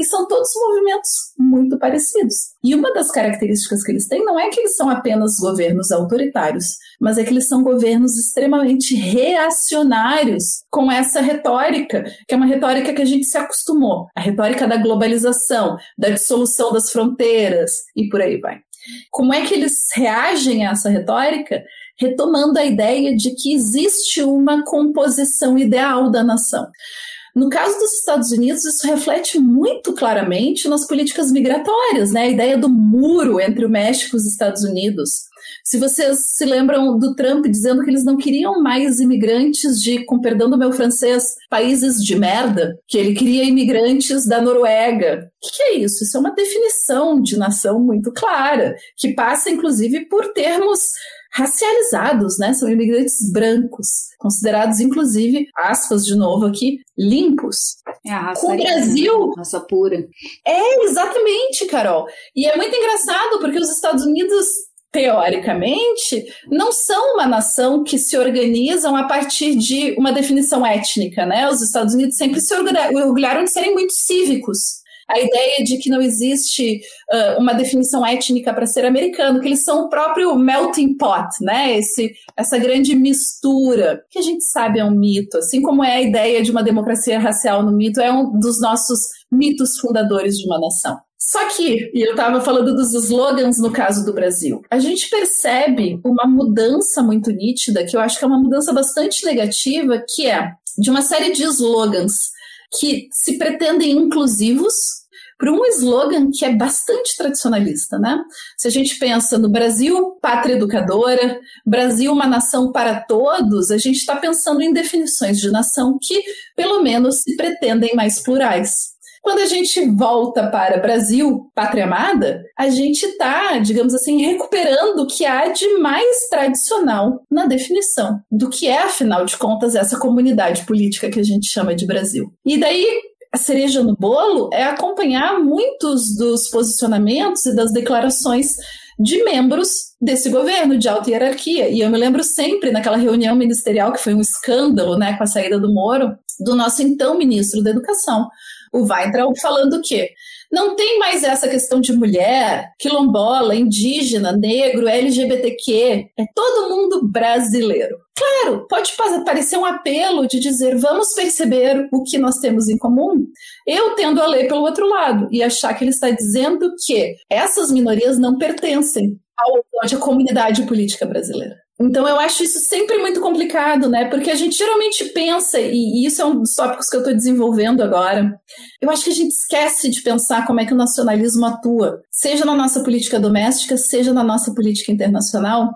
E são todos movimentos muito parecidos. E uma das características que eles têm não é que eles são apenas governos autoritários, mas é que eles são governos extremamente reacionários com essa retórica, que é uma retórica que a gente se acostumou a retórica da globalização, da dissolução das fronteiras e por aí vai. Como é que eles reagem a essa retórica? Retomando a ideia de que existe uma composição ideal da nação. No caso dos Estados Unidos, isso reflete muito claramente nas políticas migratórias, né? A ideia do muro entre o México e os Estados Unidos. Se vocês se lembram do Trump dizendo que eles não queriam mais imigrantes de, com perdão do meu francês, países de merda, que ele queria imigrantes da Noruega. O que é isso? Isso é uma definição de nação muito clara, que passa inclusive por termos racializados, né? São imigrantes brancos, considerados, inclusive, aspas de novo aqui, limpos. É a raça Com o Brasil. Né? Raça pura. É, exatamente, Carol. E é muito engraçado porque os Estados Unidos teoricamente, não são uma nação que se organizam a partir de uma definição étnica, né? Os Estados Unidos sempre se orgulharam de serem muito cívicos a ideia de que não existe uh, uma definição étnica para ser americano, que eles são o próprio melting pot, né? Esse, essa grande mistura, que a gente sabe é um mito, assim como é a ideia de uma democracia racial no mito, é um dos nossos mitos fundadores de uma nação. Só que, e eu estava falando dos slogans no caso do Brasil, a gente percebe uma mudança muito nítida, que eu acho que é uma mudança bastante negativa, que é de uma série de slogans que se pretendem inclusivos, para um slogan que é bastante tradicionalista, né? Se a gente pensa no Brasil, pátria educadora, Brasil, uma nação para todos, a gente está pensando em definições de nação que, pelo menos, se pretendem mais plurais. Quando a gente volta para Brasil, pátria amada, a gente está, digamos assim, recuperando o que há de mais tradicional na definição do que é, afinal de contas, essa comunidade política que a gente chama de Brasil. E daí, a cereja no bolo é acompanhar muitos dos posicionamentos e das declarações de membros desse governo de alta hierarquia. E eu me lembro sempre naquela reunião ministerial que foi um escândalo, né, com a saída do Moro, do nosso então ministro da Educação, o Weintraub, falando o quê? Não tem mais essa questão de mulher, quilombola, indígena, negro, LGBTQ. É todo mundo brasileiro. Claro, pode parecer um apelo de dizer vamos perceber o que nós temos em comum. Eu tendo a ler pelo outro lado e achar que ele está dizendo que essas minorias não pertencem à comunidade política brasileira. Então eu acho isso sempre muito complicado, né? Porque a gente geralmente pensa, e isso é um dos tópicos que eu estou desenvolvendo agora, eu acho que a gente esquece de pensar como é que o nacionalismo atua, seja na nossa política doméstica, seja na nossa política internacional,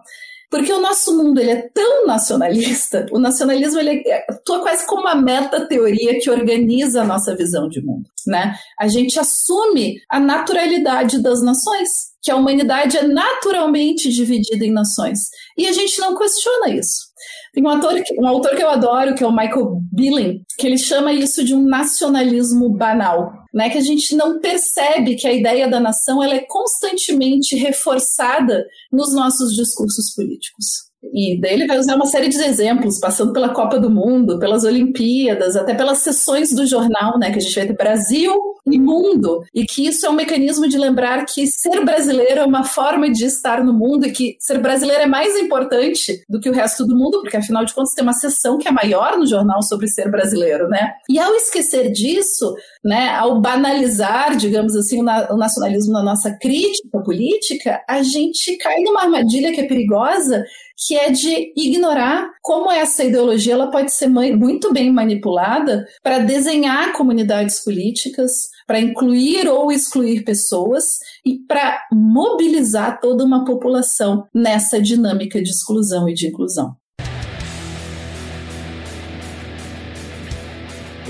porque o nosso mundo ele é tão nacionalista, o nacionalismo ele atua quase como uma meta-teoria que organiza a nossa visão de mundo. Né? A gente assume a naturalidade das nações, que a humanidade é naturalmente dividida em nações. E a gente não questiona isso. Tem um, ator, um autor que eu adoro, que é o Michael Billing, que ele chama isso de um nacionalismo banal, né? Que a gente não percebe que a ideia da nação ela é constantemente reforçada nos nossos discursos políticos. E daí ele vai usar uma série de exemplos, passando pela Copa do Mundo, pelas Olimpíadas, até pelas sessões do jornal, né? Que a gente vai ter Brasil e mundo. E que isso é um mecanismo de lembrar que ser brasileiro é uma forma de estar no mundo e que ser brasileiro é mais importante do que o resto do mundo, porque afinal de contas tem uma sessão que é maior no jornal sobre ser brasileiro, né? E ao esquecer disso, né, ao banalizar, digamos assim, o nacionalismo na nossa crítica política, a gente cai numa armadilha que é perigosa, que é de ignorar como essa ideologia ela pode ser muito bem manipulada para desenhar comunidades políticas, para incluir ou excluir pessoas e para mobilizar toda uma população nessa dinâmica de exclusão e de inclusão.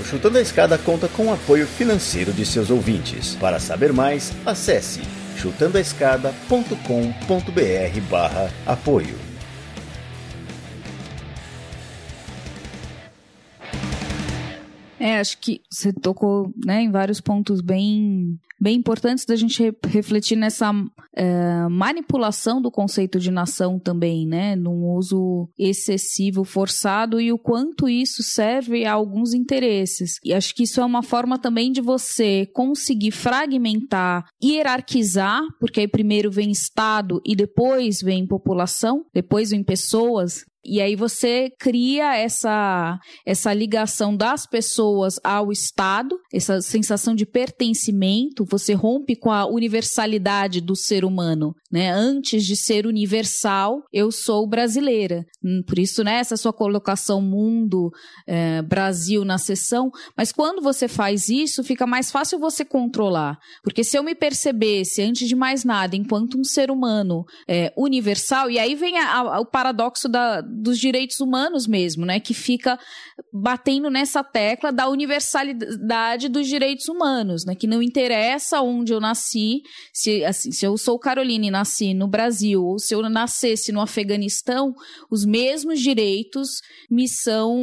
Chutando a Escada conta com o apoio financeiro de seus ouvintes. Para saber mais, acesse chutandoaescada.com.br/apoio. É, acho que você tocou né, em vários pontos bem, bem importantes da gente re refletir nessa é, manipulação do conceito de nação também, né? Num uso excessivo, forçado e o quanto isso serve a alguns interesses. E acho que isso é uma forma também de você conseguir fragmentar, hierarquizar, porque aí primeiro vem Estado e depois vem população, depois vem pessoas, e aí você cria essa, essa ligação das pessoas ao Estado, essa sensação de pertencimento, você rompe com a universalidade do ser humano, né? Antes de ser universal, eu sou brasileira. Hum, por isso, né, essa sua colocação mundo, é, Brasil na sessão, mas quando você faz isso, fica mais fácil você controlar. Porque se eu me percebesse, antes de mais nada, enquanto um ser humano é, universal, e aí vem a, a, o paradoxo da dos direitos humanos mesmo, né? Que fica batendo nessa tecla da universalidade dos direitos humanos, né? Que não interessa onde eu nasci, se, assim, se eu sou Carolina e nasci no Brasil, ou se eu nascesse no Afeganistão, os mesmos direitos me são,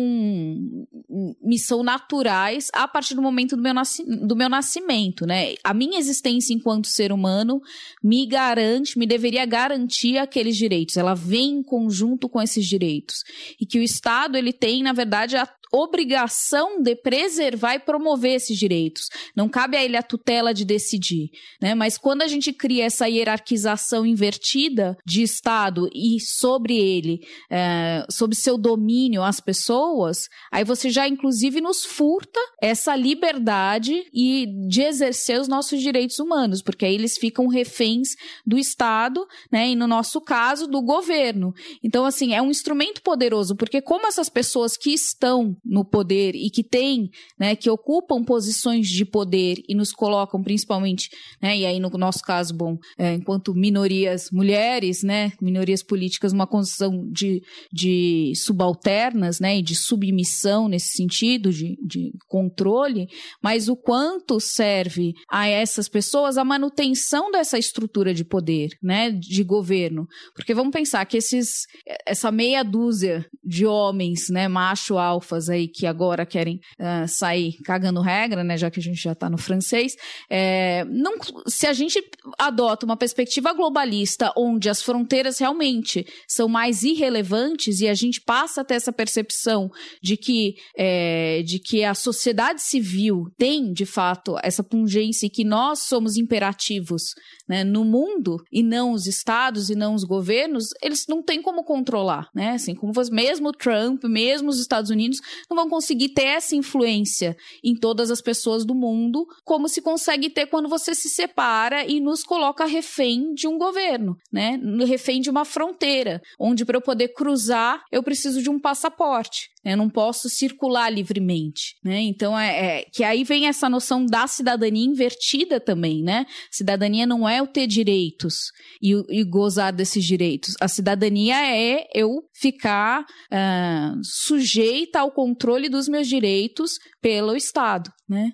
me são naturais a partir do momento do meu, nasci, do meu nascimento, né? A minha existência enquanto ser humano me garante, me deveria garantir aqueles direitos. Ela vem em conjunto com esses direitos e que o Estado ele tem, na verdade, a obrigação de preservar e promover esses direitos. Não cabe a ele a tutela de decidir, né? Mas quando a gente cria essa hierarquização invertida de Estado e sobre ele, é, sobre seu domínio as pessoas, aí você já inclusive nos furta essa liberdade e de exercer os nossos direitos humanos, porque aí eles ficam reféns do Estado, né? E no nosso caso do governo. Então assim é um instrumento poderoso, porque como essas pessoas que estão no poder e que têm, né, que ocupam posições de poder e nos colocam principalmente, né, e aí no nosso caso, bom, é, enquanto minorias mulheres, né, minorias políticas, uma condição de, de subalternas, né, e de submissão nesse sentido, de, de controle, mas o quanto serve a essas pessoas a manutenção dessa estrutura de poder, né, de governo, porque vamos pensar que esses, essa meia dúzia de homens, né, macho alfas aí que agora querem uh, sair cagando regra, né, já que a gente já está no francês, é, não, se a gente adota uma perspectiva globalista onde as fronteiras realmente são mais irrelevantes e a gente passa a ter essa percepção de que, é, de que a sociedade civil tem, de fato, essa pungência e que nós somos imperativos né, no mundo e não os estados e não os governos, eles não têm como controlar, né? Assim, como mesmo Trump, mesmo os Estados Unidos, não vão conseguir ter essa influência em todas as pessoas do mundo, como se consegue ter quando você se separa e nos coloca refém de um governo, né? Refém de uma fronteira, onde para eu poder cruzar eu preciso de um passaporte. Eu não posso circular livremente, né? Então é, é, que aí vem essa noção da cidadania invertida também, né? Cidadania não é o ter direitos e, e gozar desses direitos. A cidadania é eu ficar uh, sujeita ao controle dos meus direitos pelo Estado, né?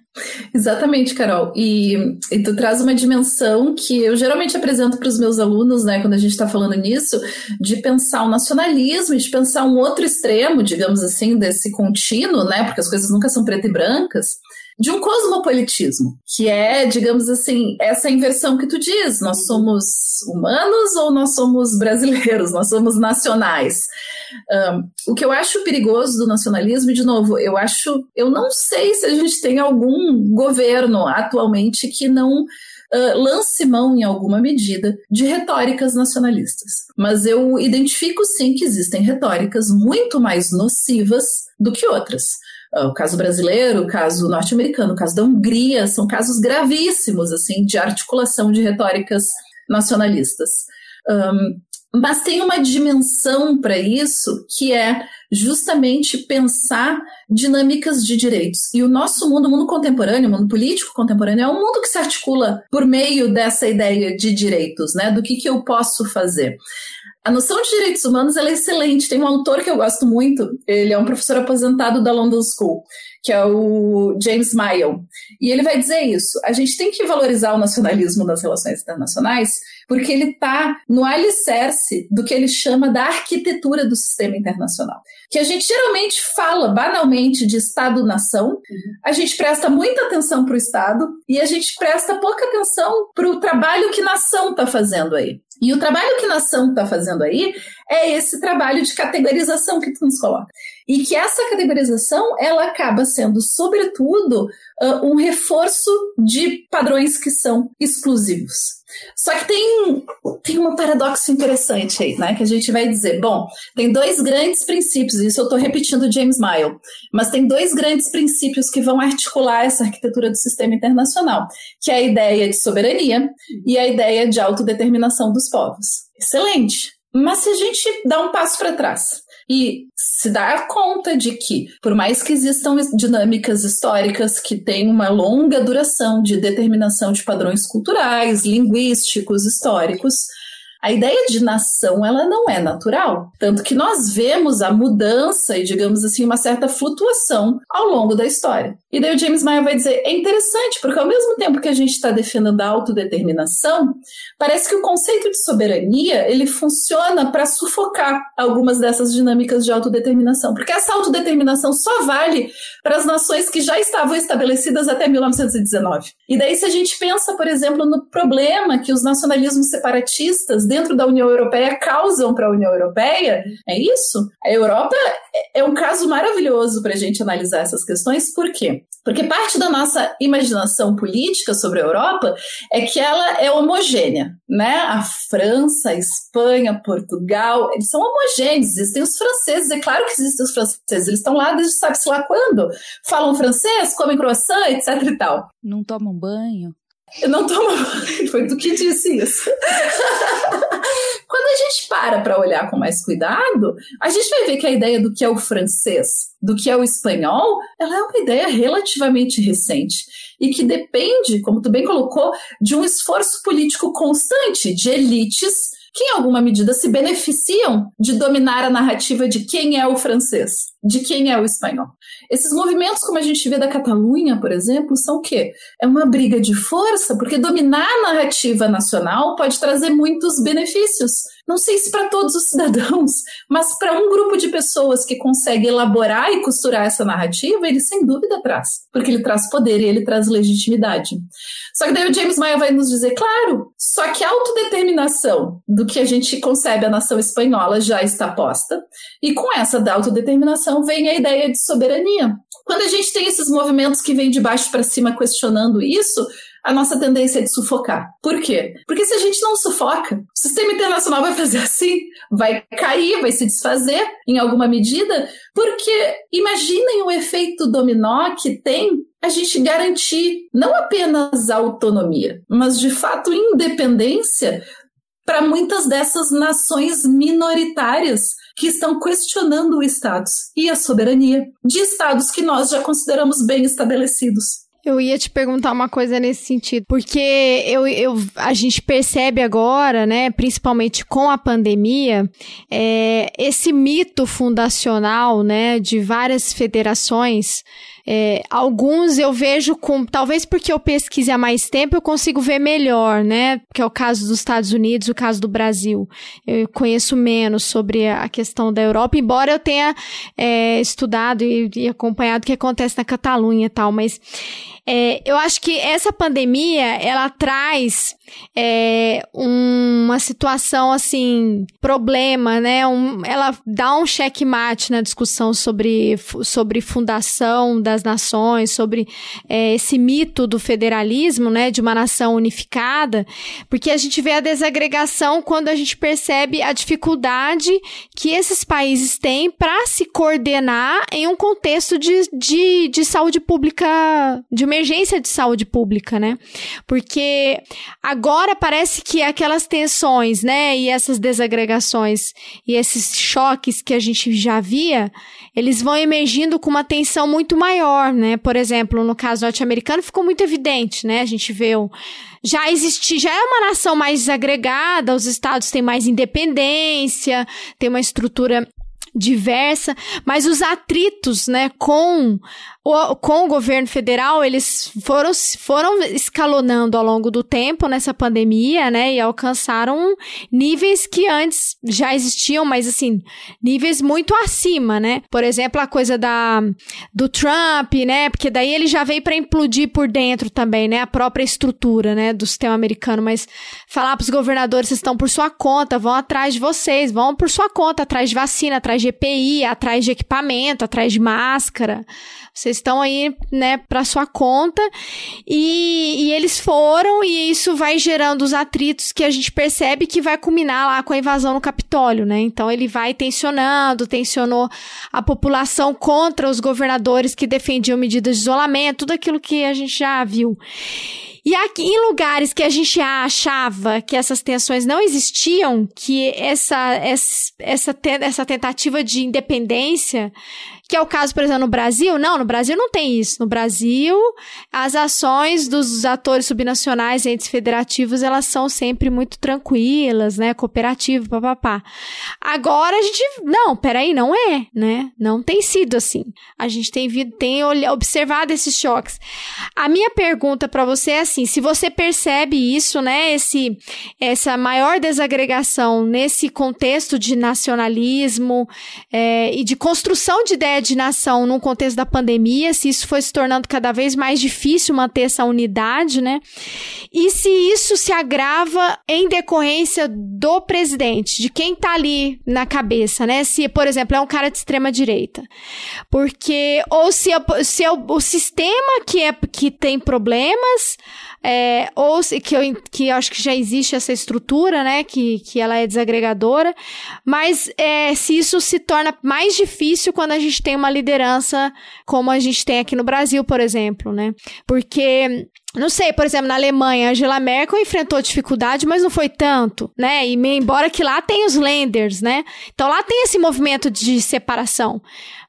Exatamente, Carol. E, e tu traz uma dimensão que eu geralmente apresento para os meus alunos, né, quando a gente está falando nisso, de pensar o nacionalismo de pensar um outro extremo, digamos assim, desse contínuo, né, porque as coisas nunca são preto e brancas, de um cosmopolitismo, que é, digamos assim, essa inversão que tu diz, nós somos humanos ou nós somos brasileiros, nós somos nacionais. Um, o que eu acho perigoso do nacionalismo, e de novo, eu acho, eu não sei se a gente tem algum governo atualmente que não Uh, lance mão, em alguma medida, de retóricas nacionalistas. Mas eu identifico sim que existem retóricas muito mais nocivas do que outras. O caso brasileiro, o caso norte-americano, o caso da Hungria, são casos gravíssimos assim de articulação de retóricas nacionalistas. Um, mas tem uma dimensão para isso que é justamente pensar dinâmicas de direitos. E o nosso mundo, o mundo contemporâneo, o mundo político contemporâneo, é um mundo que se articula por meio dessa ideia de direitos, né? Do que, que eu posso fazer. A noção de direitos humanos é excelente. Tem um autor que eu gosto muito, ele é um professor aposentado da London School, que é o James Mayo. E ele vai dizer isso. A gente tem que valorizar o nacionalismo nas relações internacionais, porque ele está no alicerce do que ele chama da arquitetura do sistema internacional. Que a gente geralmente fala banalmente de Estado-nação, uhum. a gente presta muita atenção para o Estado e a gente presta pouca atenção para o trabalho que nação está fazendo aí. E o trabalho que nação está fazendo aí é esse trabalho de categorização que tu nos coloca. E que essa categorização, ela acaba sendo, sobretudo, uh, um reforço de padrões que são exclusivos. Só que tem, tem um paradoxo interessante aí, né? Que a gente vai dizer, bom, tem dois grandes princípios, isso eu estou repetindo James Mile, mas tem dois grandes princípios que vão articular essa arquitetura do sistema internacional, que é a ideia de soberania e a ideia de autodeterminação dos povos. Excelente. Mas se a gente dá um passo para trás e se dá conta de que, por mais que existam dinâmicas históricas que têm uma longa duração de determinação de padrões culturais, linguísticos, históricos, a ideia de nação, ela não é natural. Tanto que nós vemos a mudança e, digamos assim, uma certa flutuação ao longo da história. E daí o James Maia vai dizer, é interessante, porque ao mesmo tempo que a gente está defendendo a autodeterminação, parece que o conceito de soberania, ele funciona para sufocar algumas dessas dinâmicas de autodeterminação. Porque essa autodeterminação só vale para as nações que já estavam estabelecidas até 1919. E daí se a gente pensa, por exemplo, no problema que os nacionalismos separatistas dentro da União Europeia causam para a União Europeia, é isso? A Europa é um caso maravilhoso para a gente analisar essas questões, por quê? Porque parte da nossa imaginação política sobre a Europa é que ela é homogênea, né? A França, a Espanha, Portugal, eles são homogêneos, existem os franceses, é claro que existem os franceses, eles estão lá desde sabe-se lá quando, falam francês, comem croissant, etc e tal. Não tomam banho? Eu não tomo banho, foi do que disse isso. Quando a gente para para olhar com mais cuidado, a gente vai ver que a ideia do que é o francês, do que é o espanhol, ela é uma ideia relativamente recente e que depende, como tu bem colocou, de um esforço político constante de elites que, em alguma medida, se beneficiam de dominar a narrativa de quem é o francês, de quem é o espanhol. Esses movimentos, como a gente vê da Catalunha, por exemplo, são o quê? É uma briga de força, porque dominar a narrativa nacional pode trazer muitos benefícios. Não sei se para todos os cidadãos, mas para um grupo de pessoas que consegue elaborar e costurar essa narrativa, ele sem dúvida traz, porque ele traz poder e ele traz legitimidade. Só que daí o James Maia vai nos dizer, claro, só que a autodeterminação do que a gente concebe a nação espanhola já está posta, e com essa da autodeterminação vem a ideia de soberania. Quando a gente tem esses movimentos que vêm de baixo para cima questionando isso, a nossa tendência é de sufocar. Por quê? Porque se a gente não sufoca, o sistema internacional vai fazer assim, vai cair, vai se desfazer em alguma medida, porque imaginem o efeito dominó que tem a gente garantir não apenas autonomia, mas de fato independência para muitas dessas nações minoritárias que estão questionando o status e a soberania de estados que nós já consideramos bem estabelecidos. Eu ia te perguntar uma coisa nesse sentido, porque eu, eu, a gente percebe agora, né, principalmente com a pandemia, é, esse mito fundacional, né, de várias federações é, alguns eu vejo com, talvez porque eu pesquise há mais tempo, eu consigo ver melhor, né? Que é o caso dos Estados Unidos, o caso do Brasil. Eu conheço menos sobre a questão da Europa, embora eu tenha é, estudado e, e acompanhado o que acontece na Catalunha e tal, mas é, eu acho que essa pandemia, ela traz é, uma situação, assim, problema, né? Um, ela dá um checkmate na discussão sobre, sobre fundação das nações, sobre é, esse mito do federalismo, né? De uma nação unificada, porque a gente vê a desagregação quando a gente percebe a dificuldade que esses países têm para se coordenar em um contexto de, de, de saúde pública, de uma emergência de saúde pública, né? Porque agora parece que aquelas tensões, né, e essas desagregações e esses choques que a gente já via, eles vão emergindo com uma tensão muito maior, né? Por exemplo, no caso norte-americano ficou muito evidente, né? A gente vê o já existia, já é uma nação mais desagregada, os estados têm mais independência, tem uma estrutura diversa, mas os atritos, né, com o, com o governo federal, eles foram, foram escalonando ao longo do tempo nessa pandemia, né? E alcançaram níveis que antes já existiam, mas assim, níveis muito acima, né? Por exemplo, a coisa da, do Trump, né? Porque daí ele já veio para implodir por dentro também, né? A própria estrutura, né? Do sistema americano. Mas falar para os governadores, vocês estão por sua conta, vão atrás de vocês, vão por sua conta, atrás de vacina, atrás de EPI, atrás de equipamento, atrás de máscara. Vocês estão aí, né, para sua conta. E, e, eles foram, e isso vai gerando os atritos que a gente percebe que vai culminar lá com a invasão no Capitólio, né? Então ele vai tensionando, tensionou a população contra os governadores que defendiam medidas de isolamento, tudo aquilo que a gente já viu. E aqui, em lugares que a gente achava que essas tensões não existiam, que essa, essa, essa, essa tentativa de independência que é o caso, por exemplo, no Brasil. Não, no Brasil não tem isso. No Brasil, as ações dos atores subnacionais entes federativos, elas são sempre muito tranquilas, né? Cooperativas, papapá. Agora a gente, não, peraí, não é, né? Não tem sido assim. A gente tem, tem observado esses choques. A minha pergunta para você é assim, se você percebe isso, né? Esse, essa maior desagregação nesse contexto de nacionalismo é, e de construção de ideias de nação num contexto da pandemia, se isso foi se tornando cada vez mais difícil manter essa unidade, né? E se isso se agrava em decorrência do presidente, de quem tá ali na cabeça, né? Se, por exemplo, é um cara de extrema direita. Porque, ou se, se é o sistema que, é, que tem problemas, é, ou se, que, eu, que eu acho que já existe essa estrutura, né, que, que ela é desagregadora, mas é, se isso se torna mais difícil quando a gente tem uma liderança como a gente tem aqui no Brasil, por exemplo, né, porque não sei, por exemplo, na Alemanha, Angela Merkel enfrentou dificuldade, mas não foi tanto, né? E embora que lá tem os lenders, né? Então lá tem esse movimento de separação.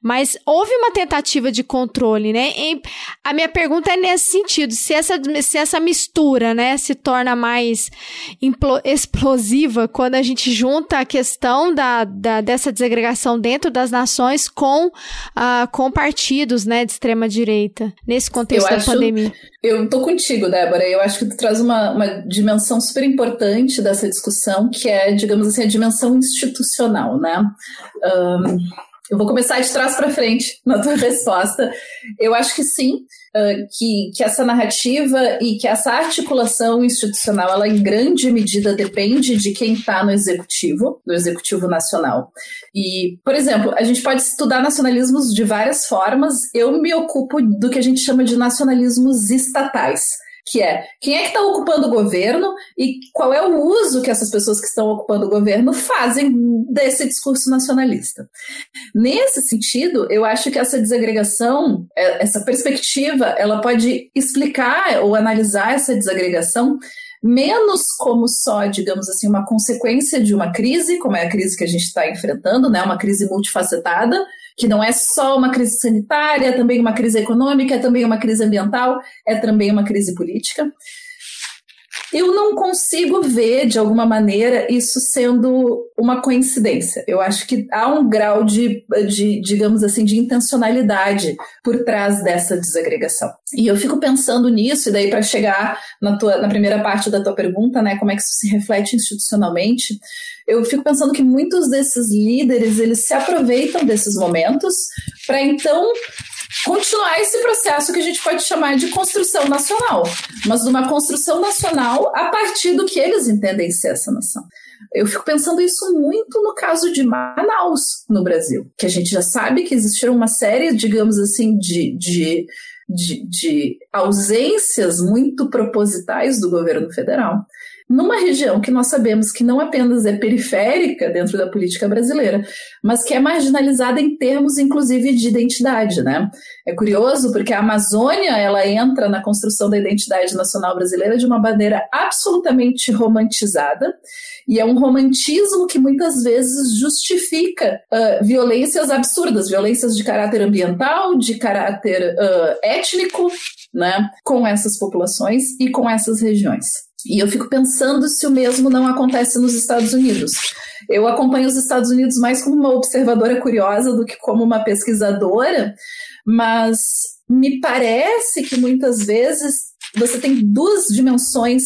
Mas houve uma tentativa de controle, né? E a minha pergunta é nesse sentido: se essa, se essa mistura, né, se torna mais explosiva quando a gente junta a questão da, da dessa desagregação dentro das nações com, uh, com partidos, né, de extrema direita, nesse contexto eu da acho, pandemia. Eu tô contigo, Débora. Eu acho que tu traz uma, uma dimensão super importante dessa discussão, que é, digamos assim, a dimensão institucional, né? Um, eu vou começar de trás para frente na tua resposta. Eu acho que sim, uh, que, que essa narrativa e que essa articulação institucional, ela em grande medida depende de quem está no executivo, do executivo nacional. E, por exemplo, a gente pode estudar nacionalismos de várias formas. Eu me ocupo do que a gente chama de nacionalismos estatais que é quem é que está ocupando o governo e qual é o uso que essas pessoas que estão ocupando o governo fazem desse discurso nacionalista. Nesse sentido, eu acho que essa desagregação, é, essa perspectiva, ela pode explicar ou analisar essa desagregação menos como só, digamos assim, uma consequência de uma crise, como é a crise que a gente está enfrentando, né, uma crise multifacetada, que não é só uma crise sanitária, é também uma crise econômica, é também uma crise ambiental, é também uma crise política. Eu não consigo ver, de alguma maneira, isso sendo uma coincidência. Eu acho que há um grau de, de digamos assim, de intencionalidade por trás dessa desagregação. E eu fico pensando nisso, e daí para chegar na, tua, na primeira parte da tua pergunta, né, como é que isso se reflete institucionalmente, eu fico pensando que muitos desses líderes, eles se aproveitam desses momentos para então continuar esse processo que a gente pode chamar de construção nacional, mas de uma construção nacional a partir do que eles entendem ser essa nação. Eu fico pensando isso muito no caso de Manaus, no Brasil, que a gente já sabe que existiram uma série, digamos assim, de, de, de, de ausências muito propositais do governo federal numa região que nós sabemos que não apenas é periférica dentro da política brasileira, mas que é marginalizada em termos, inclusive, de identidade, né? É curioso porque a Amazônia ela entra na construção da identidade nacional brasileira de uma maneira absolutamente romantizada e é um romantismo que muitas vezes justifica uh, violências absurdas, violências de caráter ambiental, de caráter uh, étnico, né, com essas populações e com essas regiões. E eu fico pensando se o mesmo não acontece nos Estados Unidos. Eu acompanho os Estados Unidos mais como uma observadora curiosa do que como uma pesquisadora, mas me parece que muitas vezes você tem duas dimensões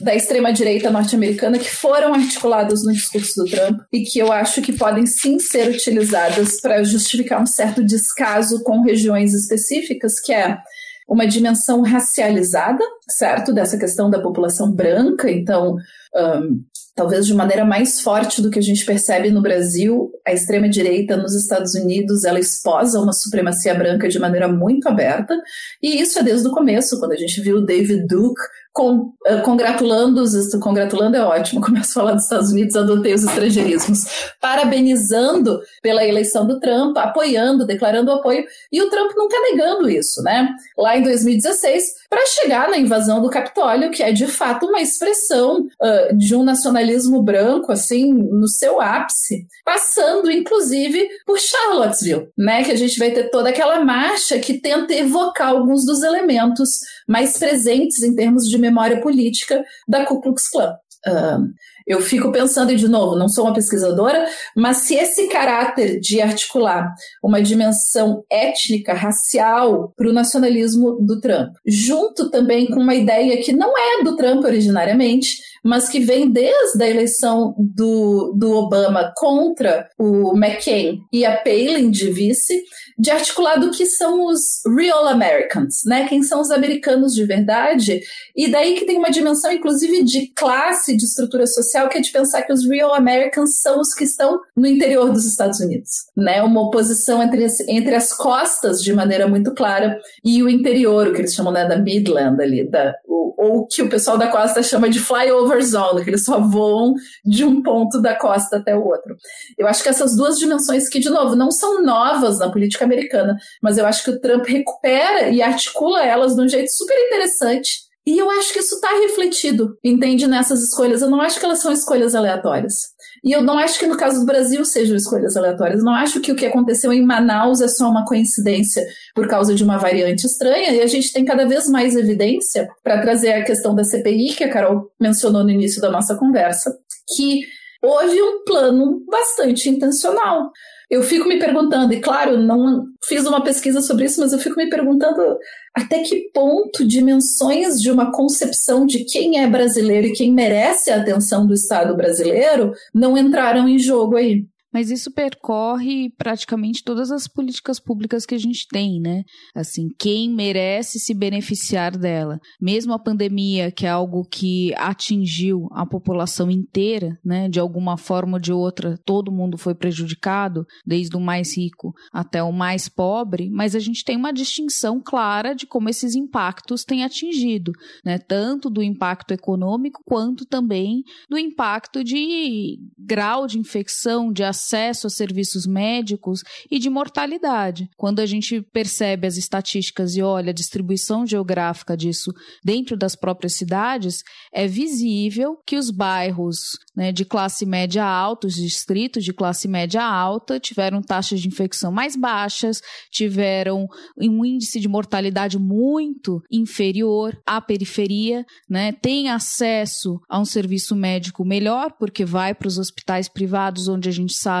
da extrema-direita norte-americana que foram articuladas no discurso do Trump e que eu acho que podem sim ser utilizadas para justificar um certo descaso com regiões específicas, que é uma dimensão racializada, certo? Dessa questão da população branca. Então, um, talvez de maneira mais forte do que a gente percebe no Brasil, a extrema-direita nos Estados Unidos, ela esposa uma supremacia branca de maneira muito aberta, e isso é desde o começo, quando a gente viu David Duke com, uh, congratulando congratulando é ótimo, começo a falar dos Estados Unidos, adotei os estrangeirismos, parabenizando pela eleição do Trump, apoiando, declarando apoio, e o Trump nunca negando isso, né? Lá em 2016, para chegar na invasão do Capitólio, que é de fato uma expressão uh, de um nacionalismo branco, assim, no seu ápice, passando inclusive por Charlottesville, né? Que a gente vai ter toda aquela marcha que tenta evocar alguns dos elementos mais presentes em termos de memória política da Ku Klux Klan. Uh, eu fico pensando, e de novo, não sou uma pesquisadora, mas se esse caráter de articular uma dimensão étnica, racial, para o nacionalismo do Trump, junto também com uma ideia que não é do Trump originariamente, mas que vem desde a eleição do, do Obama contra o McCain e a Palin de vice, de articular do que são os real Americans, né? Quem são os americanos de verdade? E daí que tem uma dimensão, inclusive, de classe, de estrutura social, que é de pensar que os real Americans são os que estão no interior dos Estados Unidos, né? Uma oposição entre as, entre as costas, de maneira muito clara, e o interior, o que eles chamam né, da Midland ali, da, ou que o pessoal da costa chama de flyover zone, que eles só voam de um ponto da costa até o outro. Eu acho que essas duas dimensões que, de novo, não são novas na política americana, mas eu acho que o Trump recupera e articula elas de um jeito super interessante. E eu acho que isso está refletido, entende, nessas escolhas. Eu não acho que elas são escolhas aleatórias. E eu não acho que no caso do Brasil sejam escolhas aleatórias. Eu não acho que o que aconteceu em Manaus é só uma coincidência por causa de uma variante estranha. E a gente tem cada vez mais evidência para trazer a questão da CPI, que a Carol mencionou no início da nossa conversa, que houve um plano bastante intencional eu fico me perguntando, e claro, não fiz uma pesquisa sobre isso, mas eu fico me perguntando até que ponto dimensões de uma concepção de quem é brasileiro e quem merece a atenção do Estado brasileiro não entraram em jogo aí. Mas isso percorre praticamente todas as políticas públicas que a gente tem, né? Assim, quem merece se beneficiar dela. Mesmo a pandemia, que é algo que atingiu a população inteira, né? De alguma forma ou de outra, todo mundo foi prejudicado, desde o mais rico até o mais pobre, mas a gente tem uma distinção clara de como esses impactos têm atingido, né? Tanto do impacto econômico quanto também do impacto de grau de infecção, de acesso acesso a serviços médicos e de mortalidade. Quando a gente percebe as estatísticas e olha a distribuição geográfica disso dentro das próprias cidades, é visível que os bairros né, de classe média alta, os distritos de classe média alta, tiveram taxas de infecção mais baixas, tiveram um índice de mortalidade muito inferior à periferia, né, tem acesso a um serviço médico melhor, porque vai para os hospitais privados, onde a gente sabe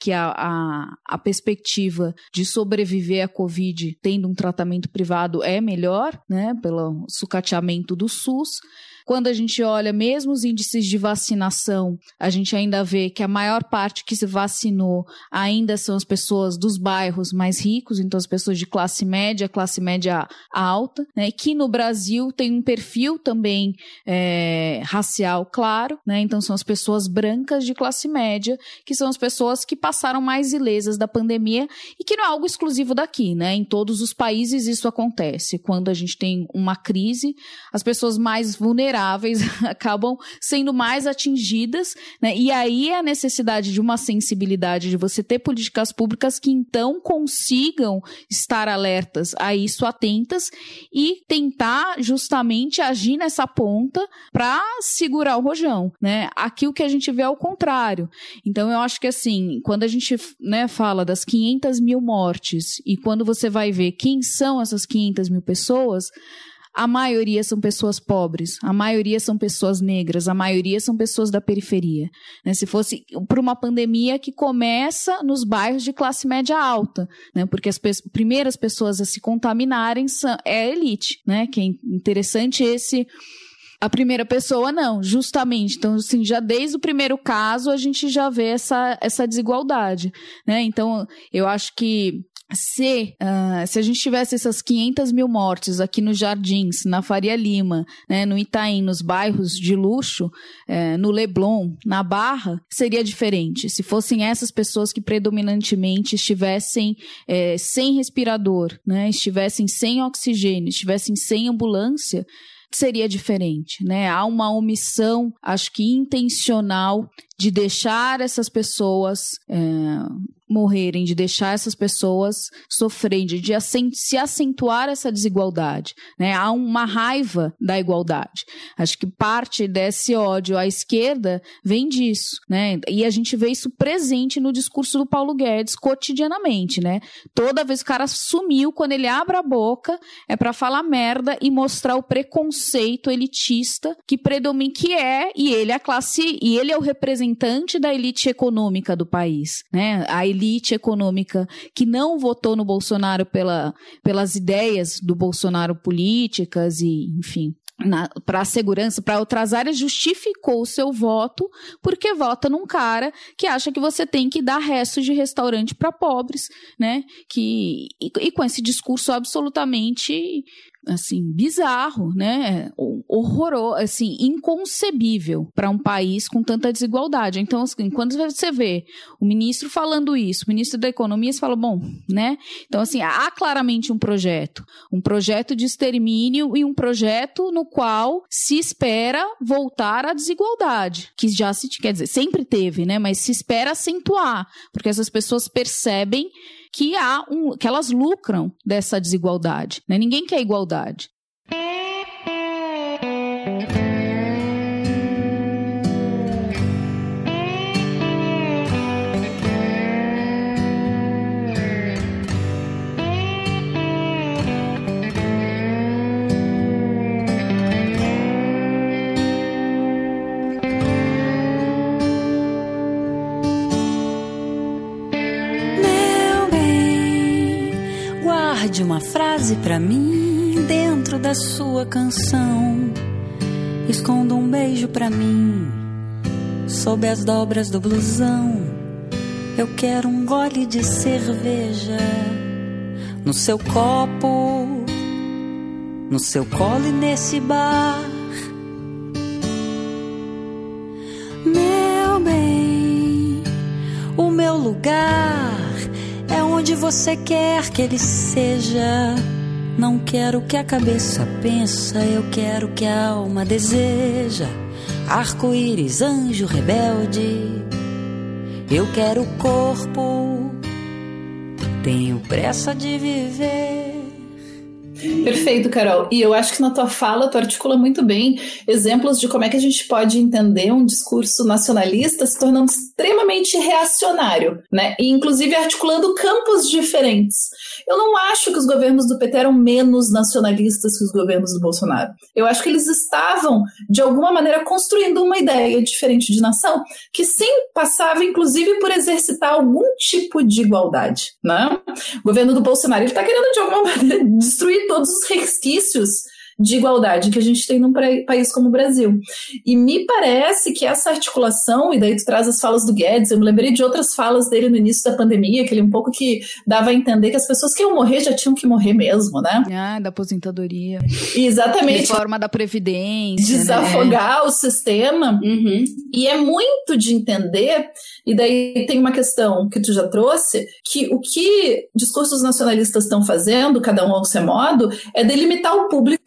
que a, a, a perspectiva de sobreviver à Covid tendo um tratamento privado é melhor, né, pelo sucateamento do SUS. Quando a gente olha mesmo os índices de vacinação, a gente ainda vê que a maior parte que se vacinou ainda são as pessoas dos bairros mais ricos, então as pessoas de classe média, classe média alta, né? Que no Brasil tem um perfil também é, racial claro, né? Então são as pessoas brancas de classe média, que são as pessoas que passaram mais ilesas da pandemia e que não é algo exclusivo daqui, né? Em todos os países isso acontece. Quando a gente tem uma crise, as pessoas mais vulneráveis vulneráveis acabam sendo mais atingidas, né? E aí é a necessidade de uma sensibilidade, de você ter políticas públicas que então consigam estar alertas a isso, atentas e tentar justamente agir nessa ponta para segurar o rojão, né? Aqui o que a gente vê é o contrário. Então eu acho que assim, quando a gente né, fala das 500 mil mortes e quando você vai ver quem são essas 500 mil pessoas, a maioria são pessoas pobres, a maioria são pessoas negras, a maioria são pessoas da periferia. Né? Se fosse por uma pandemia que começa nos bairros de classe média alta, né? porque as pe primeiras pessoas a se contaminarem são, é a elite, né? Que é interessante esse a primeira pessoa não, justamente. Então, assim, já desde o primeiro caso a gente já vê essa, essa desigualdade, né? Então, eu acho que se, uh, se a gente tivesse essas 500 mil mortes aqui nos Jardins, na Faria Lima, né, no Itaim, nos bairros de luxo, eh, no Leblon, na Barra, seria diferente. Se fossem essas pessoas que predominantemente estivessem eh, sem respirador, né, estivessem sem oxigênio, estivessem sem ambulância, seria diferente, né? Há uma omissão, acho que intencional, de deixar essas pessoas é, morrerem, de deixar essas pessoas sofrerem, de se acentuar essa desigualdade. Né? Há uma raiva da igualdade. Acho que parte desse ódio à esquerda vem disso. Né? E a gente vê isso presente no discurso do Paulo Guedes cotidianamente. Né? Toda vez que o cara sumiu, quando ele abre a boca, é para falar merda e mostrar o preconceito elitista que predomina, que é, e ele é a classe, e ele é o representante da elite econômica do país. Né? A elite econômica que não votou no Bolsonaro pela, pelas ideias do Bolsonaro políticas e, enfim, para a segurança, para outras áreas, justificou o seu voto porque vota num cara que acha que você tem que dar restos de restaurante para pobres, né? Que, e, e, com esse discurso absolutamente assim, bizarro, né? Horroroso, assim, inconcebível para um país com tanta desigualdade. Então, assim, quando você vê o ministro falando isso, o ministro da Economia, você fala, bom, né? Então, assim, há claramente um projeto, um projeto de extermínio e um projeto no qual se espera voltar à desigualdade, que já se, quer dizer, sempre teve, né? Mas se espera acentuar, porque essas pessoas percebem que há um, que elas lucram dessa desigualdade. Né? Ninguém quer igualdade. Guarde uma frase para mim dentro da sua canção. Esconda um beijo para mim sob as dobras do blusão. Eu quero um gole de cerveja no seu copo, no seu colo e nesse bar. Meu bem, o meu lugar onde você quer que ele seja. Não quero que a cabeça pensa, eu quero que a alma deseja. Arco-íris, anjo rebelde, Eu quero corpo, tenho pressa de viver. Perfeito, Carol. E eu acho que na tua fala tu articula muito bem exemplos de como é que a gente pode entender um discurso nacionalista se tornando extremamente reacionário, né? E inclusive articulando campos diferentes. Eu não acho que os governos do PT eram menos nacionalistas que os governos do Bolsonaro. Eu acho que eles estavam, de alguma maneira, construindo uma ideia diferente de nação, que sim passava, inclusive, por exercitar algum tipo de igualdade, né? O governo do Bolsonaro ele está querendo, de alguma maneira, destruir todos os resquícios de igualdade que a gente tem num país como o Brasil. E me parece que essa articulação, e daí tu traz as falas do Guedes, eu me lembrei de outras falas dele no início da pandemia, que ele um pouco que dava a entender que as pessoas que iam morrer já tinham que morrer mesmo, né? Ah, da aposentadoria. Exatamente. Reforma da Previdência. Né? Desafogar né? o sistema. Uhum. E é muito de entender, e daí tem uma questão que tu já trouxe, que o que discursos nacionalistas estão fazendo, cada um ao seu modo, é delimitar o público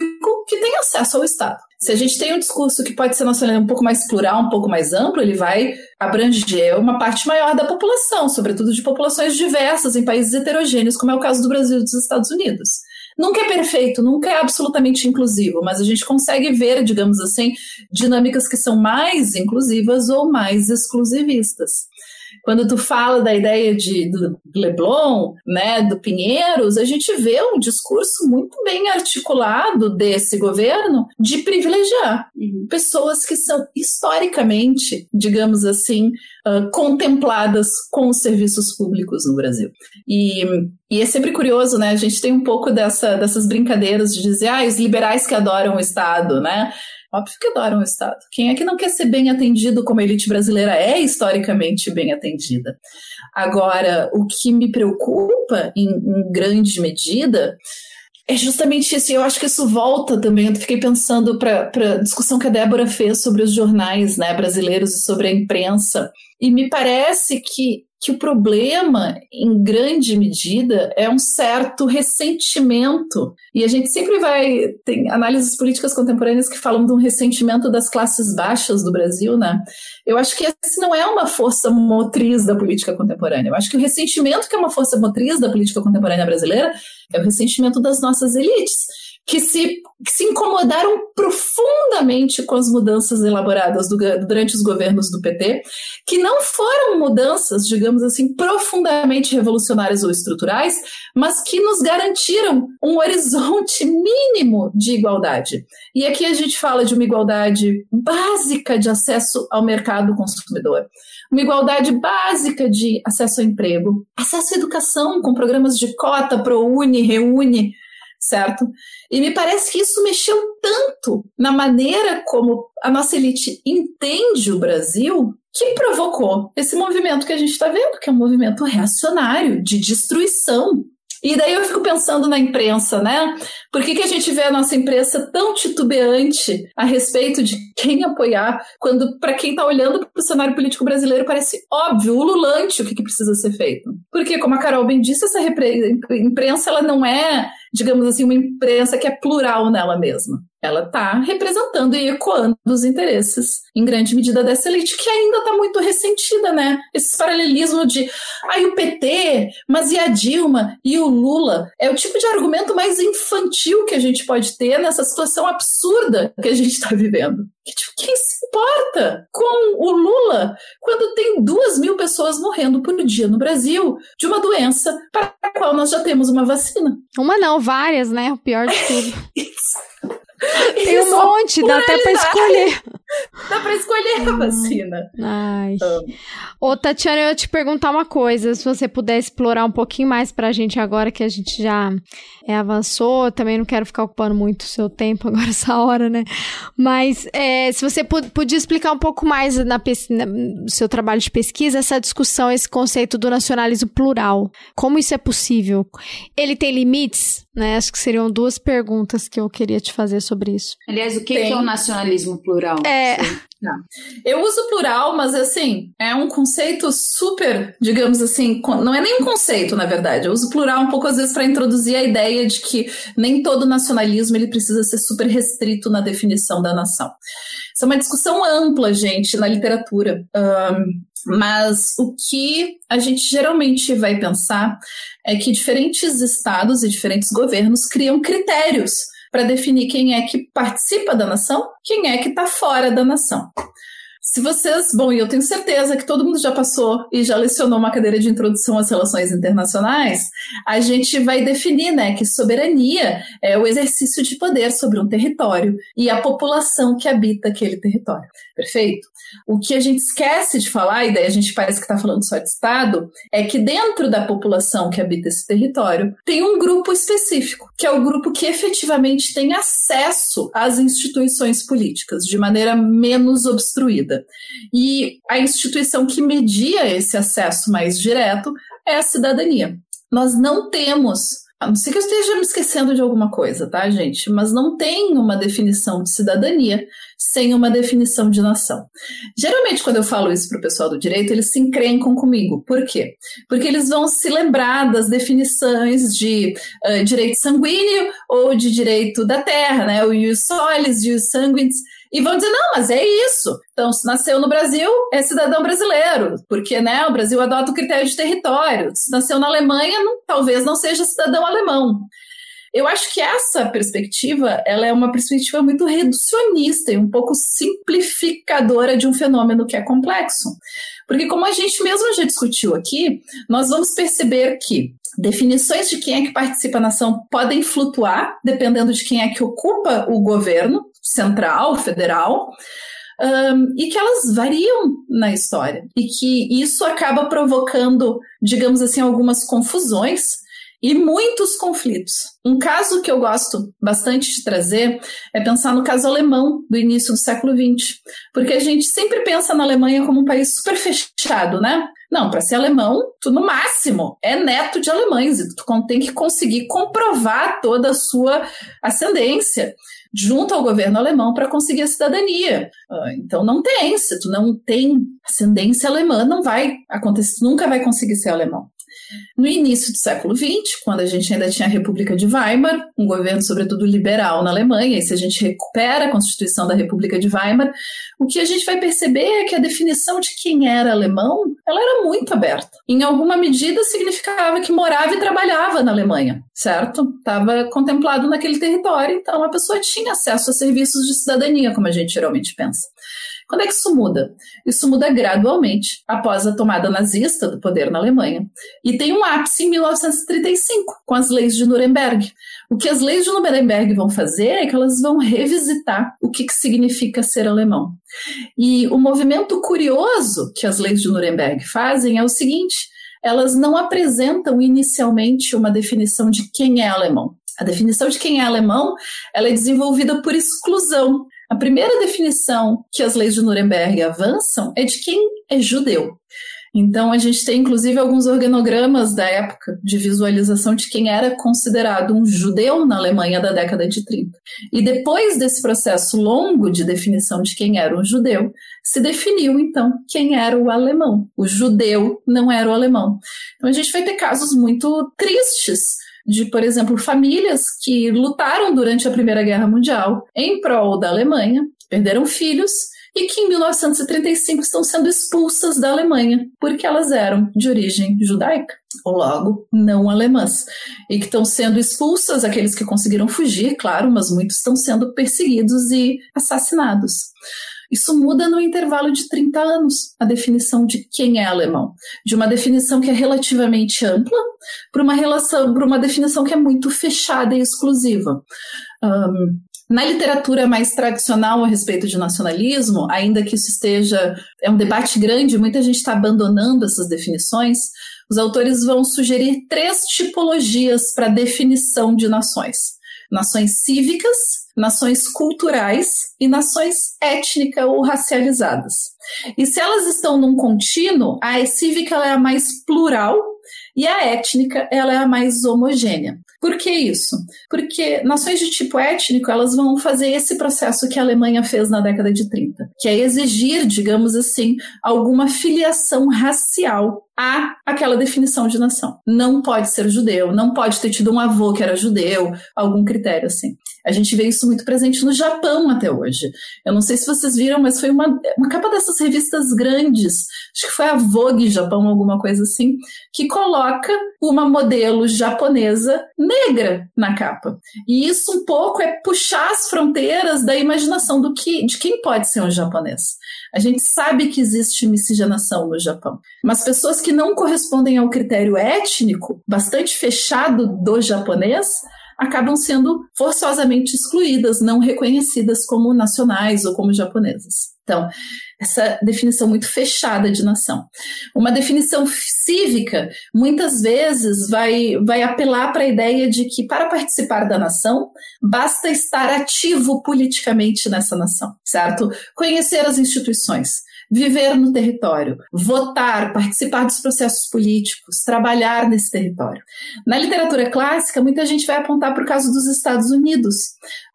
que tem acesso ao Estado. Se a gente tem um discurso que pode ser nacional um pouco mais plural, um pouco mais amplo, ele vai abranger uma parte maior da população, sobretudo de populações diversas em países heterogêneos, como é o caso do Brasil e dos Estados Unidos. Nunca é perfeito, nunca é absolutamente inclusivo, mas a gente consegue ver, digamos assim, dinâmicas que são mais inclusivas ou mais exclusivistas. Quando tu fala da ideia de, do Leblon, né, do Pinheiros, a gente vê um discurso muito bem articulado desse governo de privilegiar uhum. pessoas que são historicamente, digamos assim, uh, contempladas com os serviços públicos no Brasil. E, e é sempre curioso, né? A gente tem um pouco dessa, dessas brincadeiras de dizer, ah, os liberais que adoram o Estado, né? Óbvio que adoram o Estado. Quem é que não quer ser bem atendido como a elite brasileira é historicamente bem atendida? Agora, o que me preocupa, em, em grande medida, é justamente isso. E eu acho que isso volta também. Eu fiquei pensando para a discussão que a Débora fez sobre os jornais né, brasileiros e sobre a imprensa. E me parece que que o problema, em grande medida, é um certo ressentimento. E a gente sempre vai. Tem análises políticas contemporâneas que falam de um ressentimento das classes baixas do Brasil, né? Eu acho que esse não é uma força motriz da política contemporânea. Eu acho que o ressentimento que é uma força motriz da política contemporânea brasileira é o ressentimento das nossas elites que se, que se incomodaram profundamente com as mudanças elaboradas do, durante os governos do PT, que não foram mudanças, digamos assim, profundamente revolucionárias ou estruturais, mas que nos garantiram um horizonte mínimo de igualdade. E aqui a gente fala de uma igualdade básica de acesso ao mercado consumidor, uma igualdade básica de acesso ao emprego, acesso à educação com programas de cota, ProUni, Reúne, certo? E me parece que isso mexeu tanto na maneira como a nossa elite entende o Brasil que provocou esse movimento que a gente está vendo, que é um movimento reacionário de destruição e daí eu fico pensando na imprensa, né? Por que, que a gente vê a nossa imprensa tão titubeante a respeito de quem apoiar, quando, para quem está olhando para o cenário político brasileiro, parece óbvio, ululante o que, que precisa ser feito? Porque, como a Carol bem disse, essa imprensa ela não é, digamos assim, uma imprensa que é plural nela mesma. Ela está representando e ecoando os interesses, em grande medida, dessa elite que ainda está muito ressentida, né? Esse paralelismo de, ai, ah, o PT, mas e a Dilma e o Lula? É o tipo de argumento mais infantil que a gente pode ter nessa situação absurda que a gente está vivendo. Que, tipo, quem se importa com o Lula quando tem duas mil pessoas morrendo por dia no Brasil de uma doença para a qual nós já temos uma vacina? Uma não, várias, né? O pior de tudo. Tem um monte, dá até pra escolher. Dá pra escolher a vacina. Ai. Um. Ô, Tatiana, eu ia te perguntar uma coisa. Se você puder explorar um pouquinho mais pra gente agora, que a gente já é, avançou. Também não quero ficar ocupando muito o seu tempo agora, essa hora, né? Mas é, se você podia explicar um pouco mais na, na, no seu trabalho de pesquisa essa discussão, esse conceito do nacionalismo plural. Como isso é possível? Ele tem limites? Né? Acho que seriam duas perguntas que eu queria te fazer sobre isso. Aliás, o que, que é o nacionalismo plural? É, Não. Eu uso plural, mas assim, é um conceito super, digamos assim, não é nem um conceito, na verdade. Eu uso plural um pouco às vezes para introduzir a ideia de que nem todo nacionalismo ele precisa ser super restrito na definição da nação. Isso é uma discussão ampla, gente, na literatura. Um, mas o que a gente geralmente vai pensar é que diferentes estados e diferentes governos criam critérios para definir quem é que participa da nação, quem é que está fora da nação. Se vocês, bom, e eu tenho certeza que todo mundo já passou e já lecionou uma cadeira de introdução às relações internacionais, a gente vai definir, né, que soberania é o exercício de poder sobre um território e a população que habita aquele território. Perfeito? O que a gente esquece de falar, e daí a gente parece que está falando só de Estado, é que dentro da população que habita esse território tem um grupo específico, que é o grupo que efetivamente tem acesso às instituições políticas de maneira menos obstruída. E a instituição que media esse acesso mais direto é a cidadania. Nós não temos a não ser que eu esteja me esquecendo de alguma coisa, tá, gente? Mas não tem uma definição de cidadania sem uma definição de nação. Geralmente, quando eu falo isso para o pessoal do direito, eles se encrencam comigo. Por quê? Porque eles vão se lembrar das definições de uh, direito sanguíneo ou de direito da terra, né? O ius solis, ius sanguinis e vão dizer, não, mas é isso. Então, se nasceu no Brasil, é cidadão brasileiro, porque né, o Brasil adota o critério de território. Se nasceu na Alemanha, não, talvez não seja cidadão alemão. Eu acho que essa perspectiva, ela é uma perspectiva muito reducionista e um pouco simplificadora de um fenômeno que é complexo. Porque como a gente mesmo já discutiu aqui, nós vamos perceber que definições de quem é que participa na ação podem flutuar, dependendo de quem é que ocupa o governo central, federal. Um, e que elas variam na história e que isso acaba provocando, digamos assim, algumas confusões e muitos conflitos. Um caso que eu gosto bastante de trazer é pensar no caso alemão do início do século XX, porque a gente sempre pensa na Alemanha como um país super fechado, né? Não, para ser alemão, tu no máximo é neto de alemães e tu tem que conseguir comprovar toda a sua ascendência junto ao governo alemão para conseguir a cidadania. Ah, então não tem, se tu não tem ascendência alemã, não vai acontecer, nunca vai conseguir ser alemão. No início do século XX, quando a gente ainda tinha a República de Weimar, um governo sobretudo liberal na Alemanha, e se a gente recupera a Constituição da República de Weimar, o que a gente vai perceber é que a definição de quem era alemão, ela era muito aberta. Em alguma medida significava que morava e trabalhava na Alemanha, certo? Estava contemplado naquele território, então a pessoa tinha acesso a serviços de cidadania, como a gente geralmente pensa. Quando é que isso muda? Isso muda gradualmente após a tomada nazista do poder na Alemanha. E tem um ápice em 1935, com as leis de Nuremberg. O que as leis de Nuremberg vão fazer é que elas vão revisitar o que, que significa ser alemão. E o movimento curioso que as leis de Nuremberg fazem é o seguinte: elas não apresentam inicialmente uma definição de quem é alemão. A definição de quem é alemão ela é desenvolvida por exclusão. A primeira definição que as leis de Nuremberg avançam é de quem é judeu. Então, a gente tem inclusive alguns organogramas da época de visualização de quem era considerado um judeu na Alemanha da década de 30. E depois desse processo longo de definição de quem era um judeu, se definiu então quem era o alemão. O judeu não era o alemão. Então, a gente vai ter casos muito tristes de, por exemplo, famílias que lutaram durante a Primeira Guerra Mundial em prol da Alemanha, perderam filhos e que em 1935 estão sendo expulsas da Alemanha porque elas eram de origem judaica, ou logo não alemãs, e que estão sendo expulsas aqueles que conseguiram fugir, claro, mas muitos estão sendo perseguidos e assassinados. Isso muda no intervalo de 30 anos, a definição de quem é alemão. De uma definição que é relativamente ampla para uma, relação, para uma definição que é muito fechada e exclusiva. Um, na literatura mais tradicional a respeito de nacionalismo, ainda que isso esteja. é um debate grande, muita gente está abandonando essas definições, os autores vão sugerir três tipologias para definição de nações: nações cívicas, nações culturais e nações étnica ou racializadas. E se elas estão num contínuo, a cívica é a mais plural e a étnica ela é a mais homogênea. Por que isso? Porque nações de tipo étnico elas vão fazer esse processo que a Alemanha fez na década de 30, que é exigir, digamos assim, alguma filiação racial a aquela definição de nação. Não pode ser judeu, não pode ter tido um avô que era judeu, algum critério assim. A gente vê isso muito presente no Japão até hoje. Eu não sei se vocês viram, mas foi uma, uma capa dessas revistas grandes, acho que foi a Vogue Japão, alguma coisa assim, que coloca uma modelo japonesa negra na capa. E isso um pouco é puxar as fronteiras da imaginação do que, de quem pode ser um japonês. A gente sabe que existe miscigenação no Japão, mas pessoas que não correspondem ao critério étnico, bastante fechado do japonês, acabam sendo forçosamente excluídas, não reconhecidas como nacionais ou como japonesas. Então, essa definição muito fechada de nação. Uma definição cívica, muitas vezes, vai, vai apelar para a ideia de que, para participar da nação, basta estar ativo politicamente nessa nação, certo? Conhecer as instituições, viver no território, votar, participar dos processos políticos, trabalhar nesse território. Na literatura clássica, muita gente vai apontar para o caso dos Estados Unidos,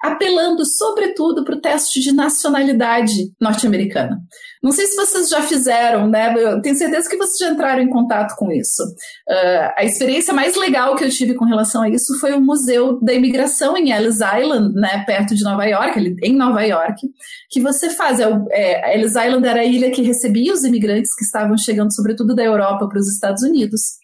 apelando sobretudo para o teste de nacionalidade norte-americana. Não sei se vocês já fizeram, né? Eu tenho certeza que vocês já entraram em contato com isso. Uh, a experiência mais legal que eu tive com relação a isso foi o Museu da Imigração em Ellis Island, né? Perto de Nova York, em Nova York, que você faz. É, é, Ellis Island era a ilha que recebia os imigrantes que estavam chegando, sobretudo da Europa, para os Estados Unidos.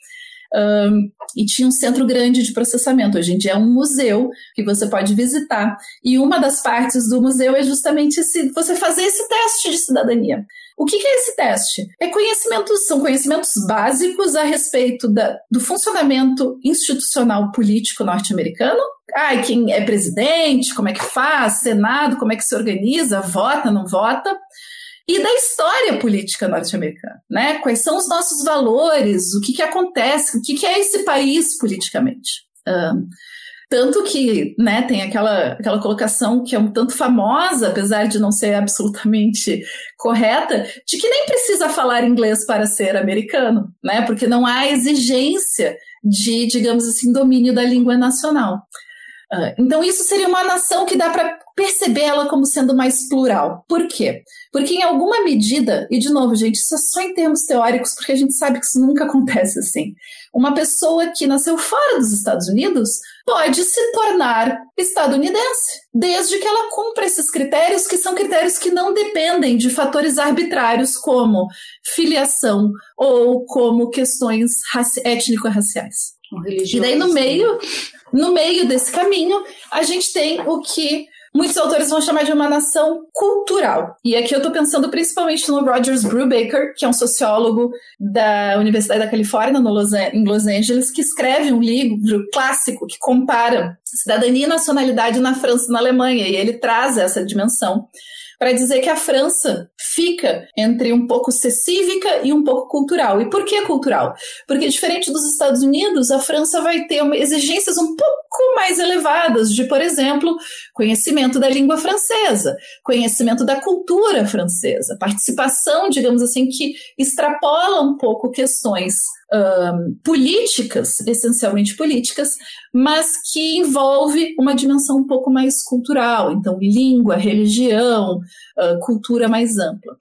Um, e tinha um centro grande de processamento. Hoje em dia é um museu que você pode visitar. E uma das partes do museu é justamente esse, você fazer esse teste de cidadania. O que, é esse teste? É conhecimentos, são conhecimentos básicos a respeito da, do funcionamento institucional político norte-americano. Ah, quem é presidente, como é que faz, Senado, como é que se organiza, vota, não vota e da história política norte-americana, né? Quais são os nossos valores, o que, que acontece, o que, que é esse país politicamente. Um, tanto que né, tem aquela, aquela colocação que é um tanto famosa, apesar de não ser absolutamente correta, de que nem precisa falar inglês para ser americano, né? Porque não há exigência de, digamos assim, domínio da língua nacional. Uh, então, isso seria uma nação que dá para perceber ela como sendo mais plural. Por quê? Porque em alguma medida, e de novo, gente, isso é só em termos teóricos, porque a gente sabe que isso nunca acontece assim. Uma pessoa que nasceu fora dos Estados Unidos pode se tornar estadunidense, desde que ela cumpra esses critérios, que são critérios que não dependem de fatores arbitrários como filiação ou como questões étnico-raciais. E daí no meio, no meio desse caminho, a gente tem o que muitos autores vão chamar de uma nação cultural. E aqui eu estou pensando principalmente no Rogers Brubaker, que é um sociólogo da Universidade da Califórnia, Los, em Los Angeles, que escreve um livro clássico que compara cidadania e nacionalidade na França e na Alemanha, e ele traz essa dimensão para dizer que a França fica entre um pouco ser cívica e um pouco cultural. E por que cultural? Porque, diferente dos Estados Unidos, a França vai ter exigências um pouco mais elevadas de, por exemplo, conhecimento da língua francesa, conhecimento da cultura francesa, participação, digamos assim, que extrapola um pouco questões um, políticas, essencialmente políticas, mas que envolve uma dimensão um pouco mais cultural, então língua, religião, uh, cultura mais ampla.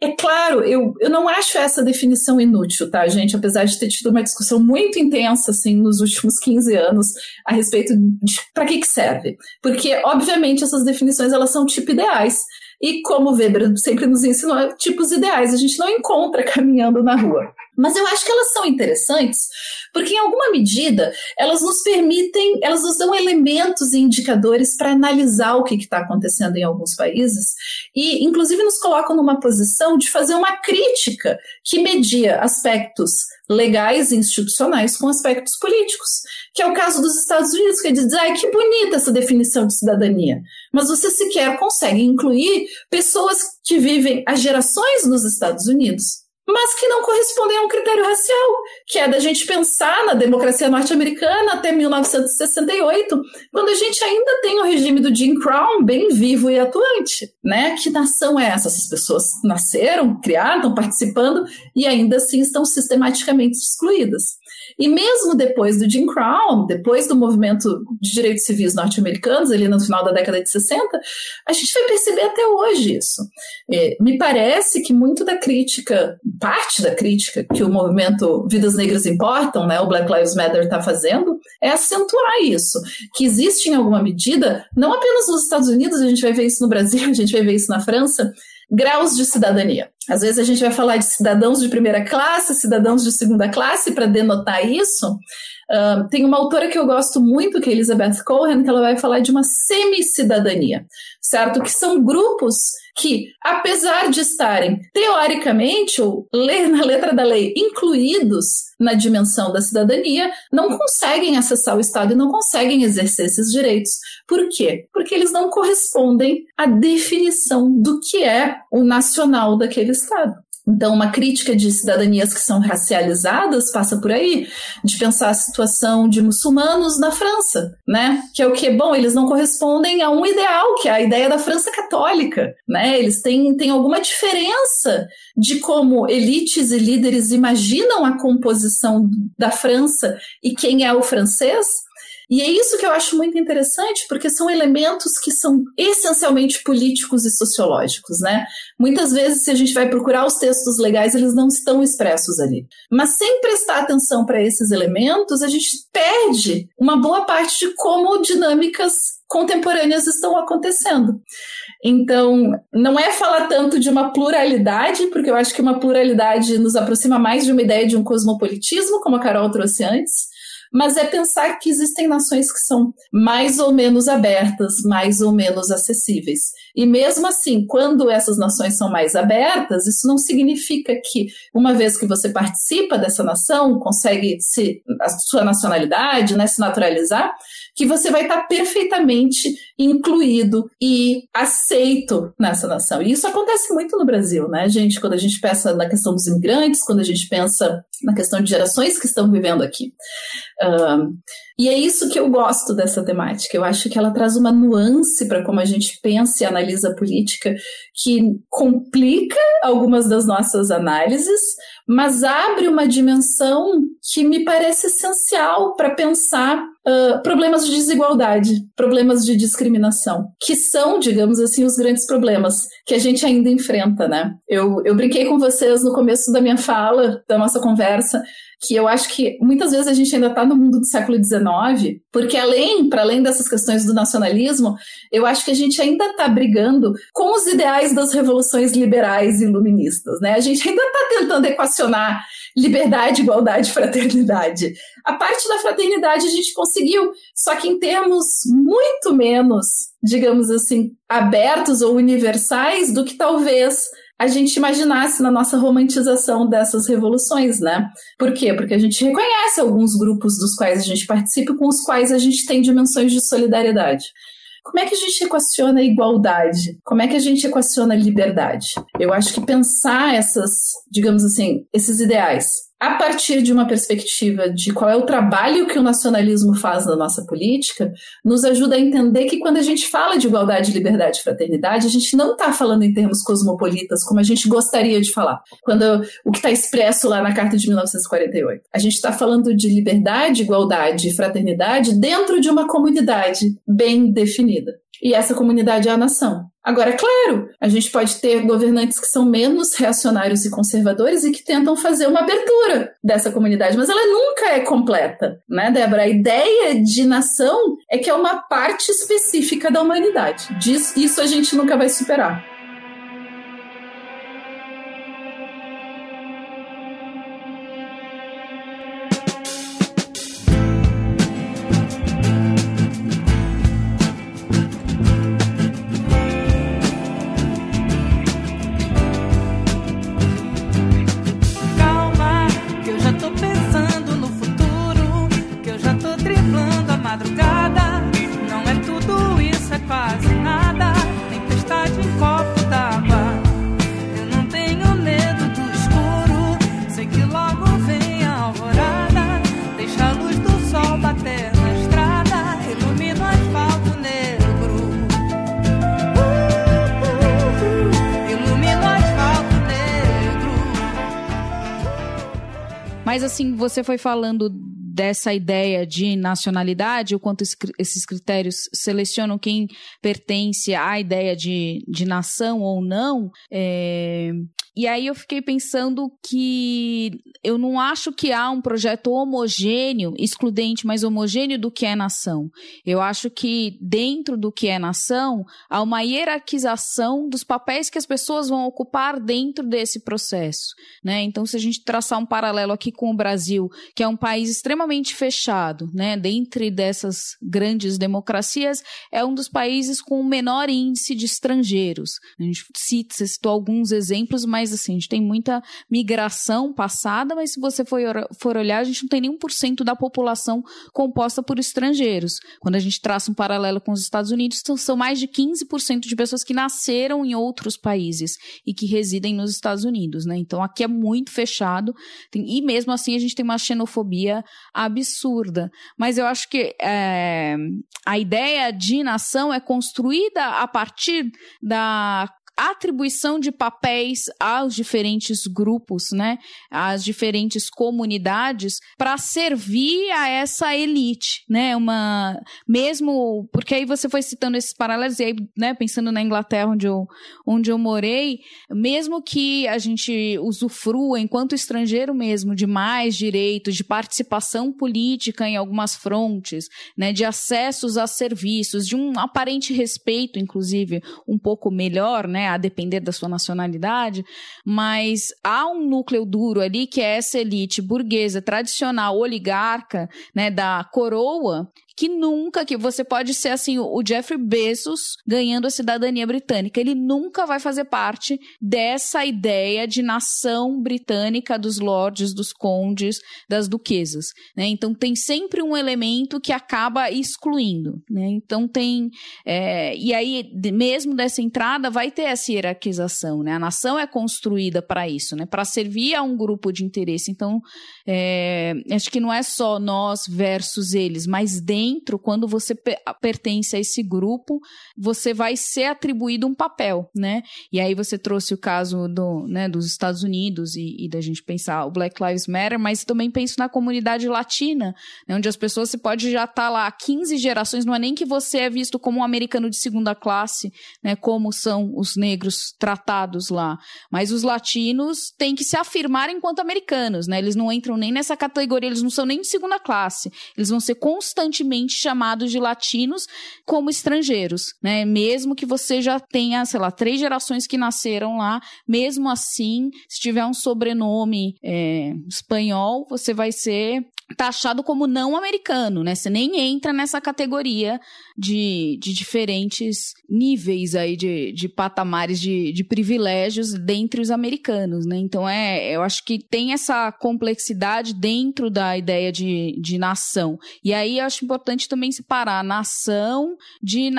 É claro, eu, eu não acho essa definição inútil, tá, gente? Apesar de ter tido uma discussão muito intensa, assim, nos últimos 15 anos a respeito de para que que serve. Porque, obviamente, essas definições, elas são tipo ideais, e como Weber sempre nos ensinou, tipos ideais a gente não encontra caminhando na rua. Mas eu acho que elas são interessantes porque, em alguma medida, elas nos permitem, elas nos dão elementos e indicadores para analisar o que está acontecendo em alguns países e, inclusive, nos colocam numa posição de fazer uma crítica que media aspectos legais e institucionais com aspectos políticos, que é o caso dos Estados Unidos, que diz, ai, que bonita essa definição de cidadania, mas você sequer consegue incluir pessoas que vivem há gerações nos Estados Unidos mas que não correspondem a um critério racial, que é da gente pensar na democracia norte-americana até 1968, quando a gente ainda tem o regime do Jim Crow bem vivo e atuante, né? Que nação é essa? Essas pessoas nasceram, criaram, estão participando e ainda assim estão sistematicamente excluídas. E mesmo depois do Jim Crow, depois do movimento de direitos civis norte-americanos, ali no final da década de 60, a gente vai perceber até hoje isso. É, me parece que muito da crítica, parte da crítica que o movimento Vidas Negras Importam, né, o Black Lives Matter está fazendo, é acentuar isso, que existe em alguma medida, não apenas nos Estados Unidos, a gente vai ver isso no Brasil, a gente vai ver isso na França, graus de cidadania. Às vezes a gente vai falar de cidadãos de primeira classe, cidadãos de segunda classe, para denotar isso. Uh, tem uma autora que eu gosto muito, que é Elizabeth Cohen, que ela vai falar de uma semi-cidadania, certo? Que são grupos que, apesar de estarem teoricamente, ou ler na letra da lei, incluídos na dimensão da cidadania, não conseguem acessar o Estado e não conseguem exercer esses direitos. Por quê? Porque eles não correspondem à definição do que é o nacional daquele Estado. Então, uma crítica de cidadanias que são racializadas passa por aí, de pensar a situação de muçulmanos na França, né? Que é o que? Bom, eles não correspondem a um ideal, que é a ideia da França católica, né? Eles têm, têm alguma diferença de como elites e líderes imaginam a composição da França e quem é o francês, e é isso que eu acho muito interessante, porque são elementos que são essencialmente políticos e sociológicos, né? Muitas vezes, se a gente vai procurar os textos legais, eles não estão expressos ali. Mas sem prestar atenção para esses elementos, a gente perde uma boa parte de como dinâmicas contemporâneas estão acontecendo. Então, não é falar tanto de uma pluralidade, porque eu acho que uma pluralidade nos aproxima mais de uma ideia de um cosmopolitismo, como a Carol trouxe antes, mas é pensar que existem nações que são mais ou menos abertas, mais ou menos acessíveis. E mesmo assim, quando essas nações são mais abertas, isso não significa que, uma vez que você participa dessa nação, consegue se, a sua nacionalidade, né, se naturalizar, que você vai estar perfeitamente incluído e aceito nessa nação. E isso acontece muito no Brasil, né, gente? Quando a gente pensa na questão dos imigrantes, quando a gente pensa na questão de gerações que estão vivendo aqui. E é isso que eu gosto dessa temática. Eu acho que ela traz uma nuance para como a gente pensa e analisa a política que complica algumas das nossas análises, mas abre uma dimensão que me parece essencial para pensar uh, problemas de desigualdade, problemas de discriminação, que são, digamos assim, os grandes problemas que a gente ainda enfrenta, né? Eu, eu brinquei com vocês no começo da minha fala, da nossa conversa, que eu acho que muitas vezes a gente ainda está no mundo do século XIX, porque além, para além dessas questões do nacionalismo, eu acho que a gente ainda está brigando com os ideais das revoluções liberais e iluministas, né? A gente ainda está tentando equacionar liberdade, igualdade, fraternidade. A parte da fraternidade a gente conseguiu, só que em termos muito menos, digamos assim, abertos ou universais do que talvez a gente imaginasse na nossa romantização dessas revoluções, né? Por quê? Porque a gente reconhece alguns grupos dos quais a gente participa com os quais a gente tem dimensões de solidariedade. Como é que a gente equaciona a igualdade? Como é que a gente equaciona a liberdade? Eu acho que pensar essas, digamos assim, esses ideais a partir de uma perspectiva de qual é o trabalho que o nacionalismo faz na nossa política, nos ajuda a entender que quando a gente fala de igualdade, liberdade e fraternidade, a gente não está falando em termos cosmopolitas, como a gente gostaria de falar, quando o que está expresso lá na Carta de 1948. A gente está falando de liberdade, igualdade e fraternidade dentro de uma comunidade bem definida. E essa comunidade é a nação. Agora, claro, a gente pode ter governantes que são menos reacionários e conservadores e que tentam fazer uma abertura dessa comunidade, mas ela nunca é completa, né, Débora? A ideia de nação é que é uma parte específica da humanidade. Diz, isso a gente nunca vai superar. Assim, você foi falando dessa ideia de nacionalidade, o quanto esses critérios selecionam quem pertence à ideia de, de nação ou não. É, e aí eu fiquei pensando que eu não acho que há um projeto homogêneo, excludente, mas homogêneo do que é nação. Eu acho que dentro do que é nação há uma hierarquização dos papéis que as pessoas vão ocupar dentro desse processo, né? Então, se a gente traçar um paralelo aqui com o Brasil, que é um país extremamente fechado, né? Dentre dessas grandes democracias, é um dos países com o menor índice de estrangeiros. A gente cita, citou alguns exemplos, mas mais, assim, a gente tem muita migração passada, mas se você for, for olhar, a gente não tem por cento da população composta por estrangeiros. Quando a gente traça um paralelo com os Estados Unidos, são mais de 15% de pessoas que nasceram em outros países e que residem nos Estados Unidos, né? Então aqui é muito fechado, tem, e mesmo assim a gente tem uma xenofobia absurda. Mas eu acho que é, a ideia de nação é construída a partir da atribuição de papéis aos diferentes grupos, né, às diferentes comunidades para servir a essa elite, né, uma mesmo porque aí você foi citando esses paralelos e aí, né, pensando na Inglaterra onde eu onde eu morei, mesmo que a gente usufrua enquanto estrangeiro mesmo de mais direitos de participação política em algumas frontes, né, de acessos a serviços, de um aparente respeito, inclusive, um pouco melhor, né, a depender da sua nacionalidade, mas há um núcleo duro ali que é essa elite burguesa, tradicional, oligarca, né, da coroa, que nunca, que você pode ser assim, o Jeffrey Bezos ganhando a cidadania britânica, ele nunca vai fazer parte dessa ideia de nação britânica dos lords, dos condes, das duquesas, né? Então tem sempre um elemento que acaba excluindo, né? Então tem, é, e aí mesmo dessa entrada vai ter essa hierarquização, né? A nação é construída para isso, né? Para servir a um grupo de interesse. Então, é, acho que não é só nós versus eles, mas dentro dentro, quando você pertence a esse grupo, você vai ser atribuído um papel, né? E aí você trouxe o caso do, né, dos Estados Unidos e, e da gente pensar o Black Lives Matter, mas também penso na comunidade latina, né, onde as pessoas, você pode já estar tá lá há 15 gerações, não é nem que você é visto como um americano de segunda classe, né, como são os negros tratados lá, mas os latinos têm que se afirmar enquanto americanos, né? Eles não entram nem nessa categoria, eles não são nem de segunda classe, eles vão ser constantemente chamados de latinos como estrangeiros, né? Mesmo que você já tenha, sei lá, três gerações que nasceram lá, mesmo assim, se tiver um sobrenome é, espanhol, você vai ser taxado como não americano, né? Você nem entra nessa categoria de, de diferentes níveis aí de, de patamares de, de privilégios dentre os americanos, né? Então é, eu acho que tem essa complexidade dentro da ideia de, de nação. E aí eu acho importante também separar nação de,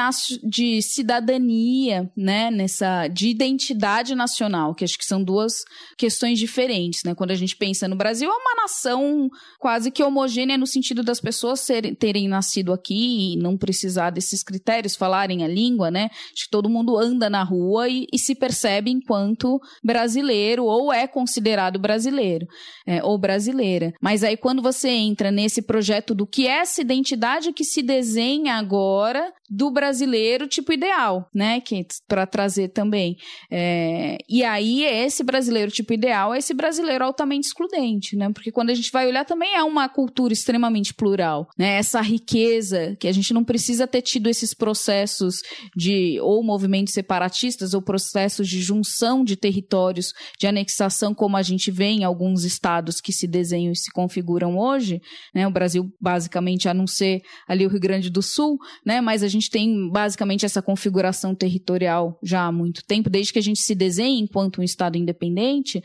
de cidadania, né? Nessa, de identidade nacional, que acho que são duas questões diferentes, né? Quando a gente pensa no Brasil, é uma nação quase que homogênea no sentido das pessoas serem, terem nascido aqui e não precisar desses critérios, falarem a língua, né? Acho que todo mundo anda na rua e, e se percebe enquanto brasileiro ou é considerado brasileiro é, ou brasileira. Mas aí quando você entra nesse projeto do que é essa identidade que se desenha agora do brasileiro tipo ideal, né? Que para trazer também. É, e aí esse brasileiro tipo ideal é esse brasileiro altamente excludente, né? Porque quando a gente vai olhar também é uma cultura extremamente plural, né? Essa riqueza que a gente não precisa ter tido esses processos de ou movimentos separatistas ou processos de junção de territórios, de anexação, como a gente vê em alguns estados que se desenham e se configuram hoje, né? O Brasil, basicamente, a não ser ali o Rio Grande do Sul, né? Mas a gente tem basicamente essa configuração territorial já há muito tempo, desde que a gente se desenha enquanto um estado independente,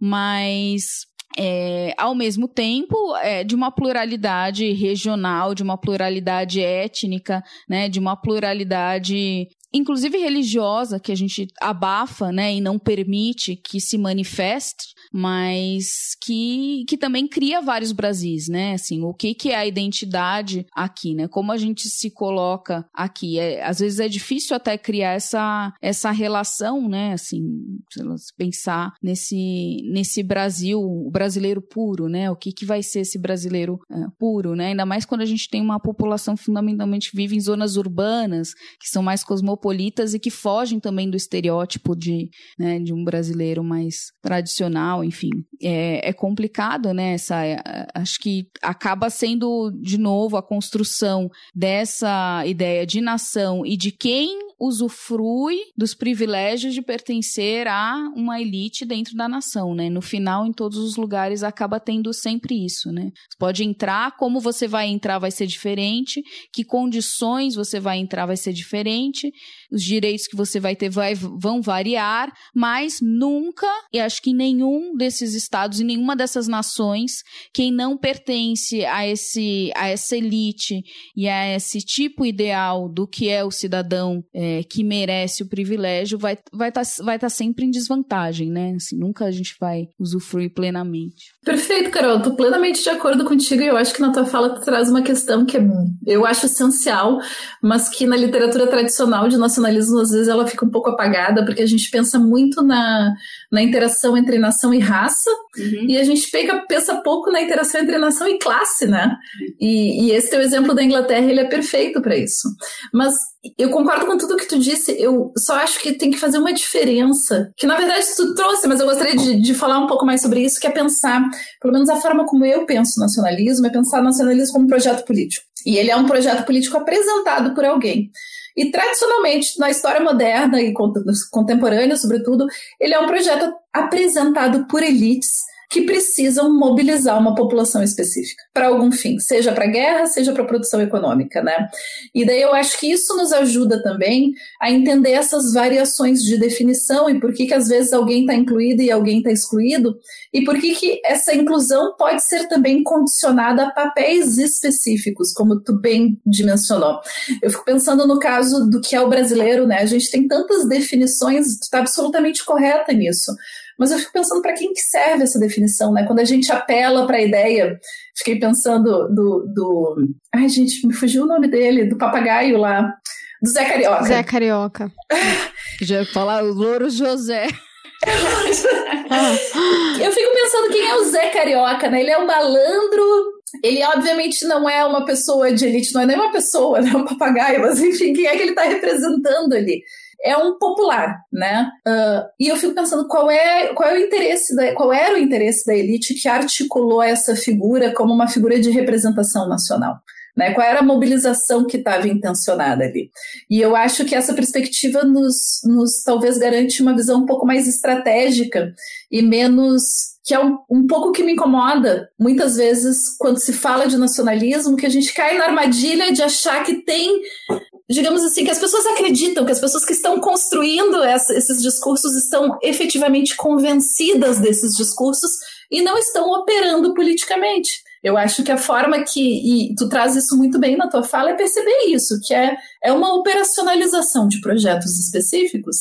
mas é, ao mesmo tempo é, de uma pluralidade regional, de uma pluralidade étnica, né, de uma pluralidade inclusive religiosa, que a gente abafa, né, e não permite que se manifeste, mas que, que também cria vários Brasis, né? Assim, o que, que é a identidade aqui, né? Como a gente se coloca aqui. É, às vezes é difícil até criar essa, essa relação, né? Assim, pensar nesse, nesse Brasil, o brasileiro puro, né? O que, que vai ser esse brasileiro é, puro, né? Ainda mais quando a gente tem uma população fundamentalmente vive em zonas urbanas, que são mais cosmopolitas e que fogem também do estereótipo de, né, de um brasileiro mais tradicional enfim. É, é complicado, né? Essa, é, acho que acaba sendo, de novo, a construção dessa ideia de nação e de quem usufrui dos privilégios de pertencer a uma elite dentro da nação, né? No final, em todos os lugares, acaba tendo sempre isso, né? Você pode entrar, como você vai entrar vai ser diferente, que condições você vai entrar vai ser diferente, os direitos que você vai ter vai, vão variar, mas nunca, e acho que nenhum desses estados e nenhuma dessas nações, quem não pertence a esse a essa elite e a esse tipo ideal do que é o cidadão é, que merece o privilégio, vai vai estar tá, vai tá sempre em desvantagem, né? Assim, nunca a gente vai usufruir plenamente. Perfeito, Carol. Estou plenamente de acordo contigo e eu acho que na tua fala tu traz uma questão que é, eu acho essencial, mas que na literatura tradicional de nacionalismo às vezes ela fica um pouco apagada, porque a gente pensa muito na, na interação entre nação e raça, uhum. e a gente pega, pensa pouco na interação entre nação e classe, né? E, e esse teu exemplo da Inglaterra, ele é perfeito para isso. Mas eu concordo com tudo que tu disse, eu só acho que tem que fazer uma diferença, que na verdade tu trouxe, mas eu gostaria de, de falar um pouco mais sobre isso, que é pensar, pelo menos a forma como eu penso nacionalismo, é pensar nacionalismo como um projeto político. E ele é um projeto político apresentado por alguém. E tradicionalmente, na história moderna e contemporânea, sobretudo, ele é um projeto apresentado por elites que precisam mobilizar uma população específica para algum fim, seja para guerra, seja para produção econômica, né? E daí eu acho que isso nos ajuda também a entender essas variações de definição e por que que às vezes alguém está incluído e alguém está excluído e por que que essa inclusão pode ser também condicionada a papéis específicos, como tu bem dimensionou. Eu fico pensando no caso do que é o brasileiro, né? A gente tem tantas definições, tu está absolutamente correta nisso. Mas eu fico pensando para quem que serve essa definição, né? Quando a gente apela para a ideia, fiquei pensando do, do. Ai, gente, me fugiu o nome dele, do papagaio lá. Do Zé Carioca. Zé Carioca. Já falar o Louro José. eu fico pensando quem é o Zé Carioca, né? Ele é um malandro, ele obviamente não é uma pessoa de elite, não é nem uma pessoa, né? Um papagaio, mas enfim, quem é que ele está representando ali? É um popular, né? Uh, e eu fico pensando qual é, qual é o interesse da, qual era o interesse da elite que articulou essa figura como uma figura de representação nacional. Né? Qual era a mobilização que estava intencionada ali? E eu acho que essa perspectiva nos, nos talvez garante uma visão um pouco mais estratégica e menos que é um, um pouco que me incomoda muitas vezes quando se fala de nacionalismo, que a gente cai na armadilha de achar que tem digamos assim, que as pessoas acreditam, que as pessoas que estão construindo essa, esses discursos estão efetivamente convencidas desses discursos e não estão operando politicamente. Eu acho que a forma que, e tu traz isso muito bem na tua fala, é perceber isso, que é, é uma operacionalização de projetos específicos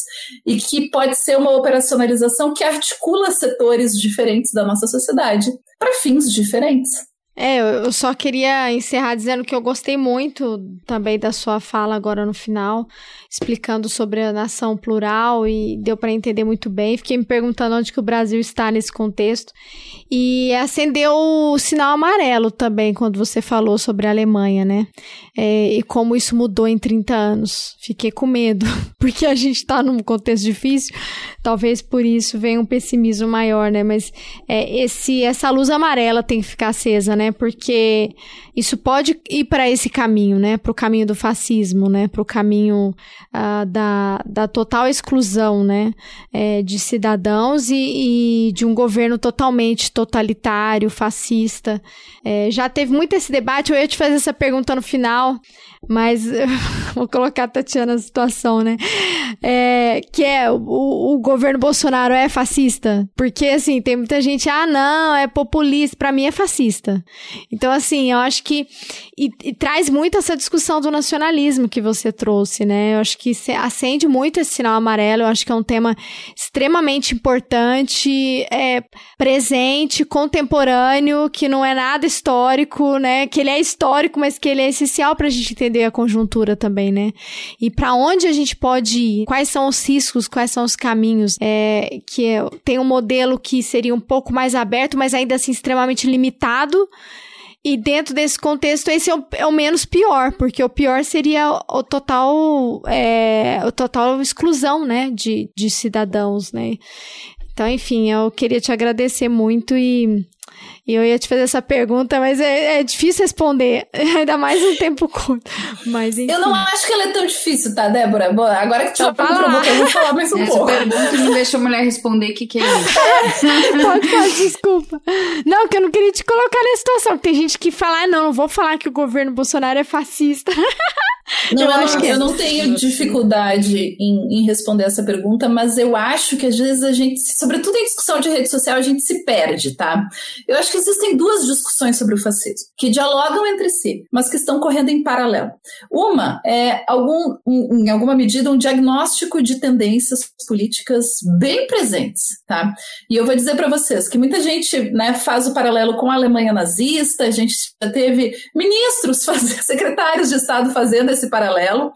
e que pode ser uma operacionalização que articula setores diferentes da nossa sociedade para fins diferentes. É, eu só queria encerrar dizendo que eu gostei muito também da sua fala agora no final, explicando sobre a nação plural e deu para entender muito bem. Fiquei me perguntando onde que o Brasil está nesse contexto. E acendeu o sinal amarelo também quando você falou sobre a Alemanha, né? É, e como isso mudou em 30 anos. Fiquei com medo, porque a gente está num contexto difícil, talvez por isso venha um pessimismo maior, né? Mas é, esse, essa luz amarela tem que ficar acesa, né? Porque isso pode ir para esse caminho, né? Para o caminho do fascismo, né? Para o caminho uh, da, da total exclusão, né? É, de cidadãos e, e, de um governo totalmente totalitário, fascista. É, já teve muito esse debate. Eu ia te fazer essa pergunta no final, mas vou colocar a Tatiana na situação, né? É, que é o, o governo Bolsonaro é fascista? Porque assim tem muita gente, ah, não, é populista. Para mim é fascista. Então, assim, eu acho que. E, e, traz muito essa discussão do nacionalismo que você trouxe, né? Eu acho que acende muito esse sinal amarelo. Eu acho que é um tema extremamente importante, é, presente, contemporâneo, que não é nada histórico, né? Que ele é histórico, mas que ele é essencial para a gente entender a conjuntura também, né? E para onde a gente pode ir? Quais são os riscos? Quais são os caminhos? É, que é, tem um modelo que seria um pouco mais aberto, mas ainda assim extremamente limitado. E dentro desse contexto, esse é o, é o, menos pior, porque o pior seria o total, é, o total exclusão, né, de, de cidadãos, né. Então, enfim, eu queria te agradecer muito e e eu ia te fazer essa pergunta, mas é, é difícil responder, ainda mais um tempo curto. Mas, enfim. Eu não acho que ela é tão difícil, tá, Débora? Agora que tu já provocou, eu vou falar mais um Essa pouco. Essa pergunta não deixa a mulher responder o que, que é isso. pode, pode, desculpa. Não, que eu não queria te colocar nessa situação. Tem gente que fala, ah, não, não vou falar que o governo Bolsonaro é fascista. Não, eu, acho que eu não tenho dificuldade em, em, responder essa pergunta, mas eu acho que às vezes a gente, sobretudo em discussão de rede social, a gente se perde, tá? Eu acho que existem duas discussões sobre o fascismo que dialogam entre si, mas que estão correndo em paralelo. Uma é algum, um, em alguma medida um diagnóstico de tendências políticas bem presentes, tá? E eu vou dizer para vocês que muita gente, né, faz o paralelo com a Alemanha nazista, a gente já teve ministros, secretários de Estado fazendo esse paralelo.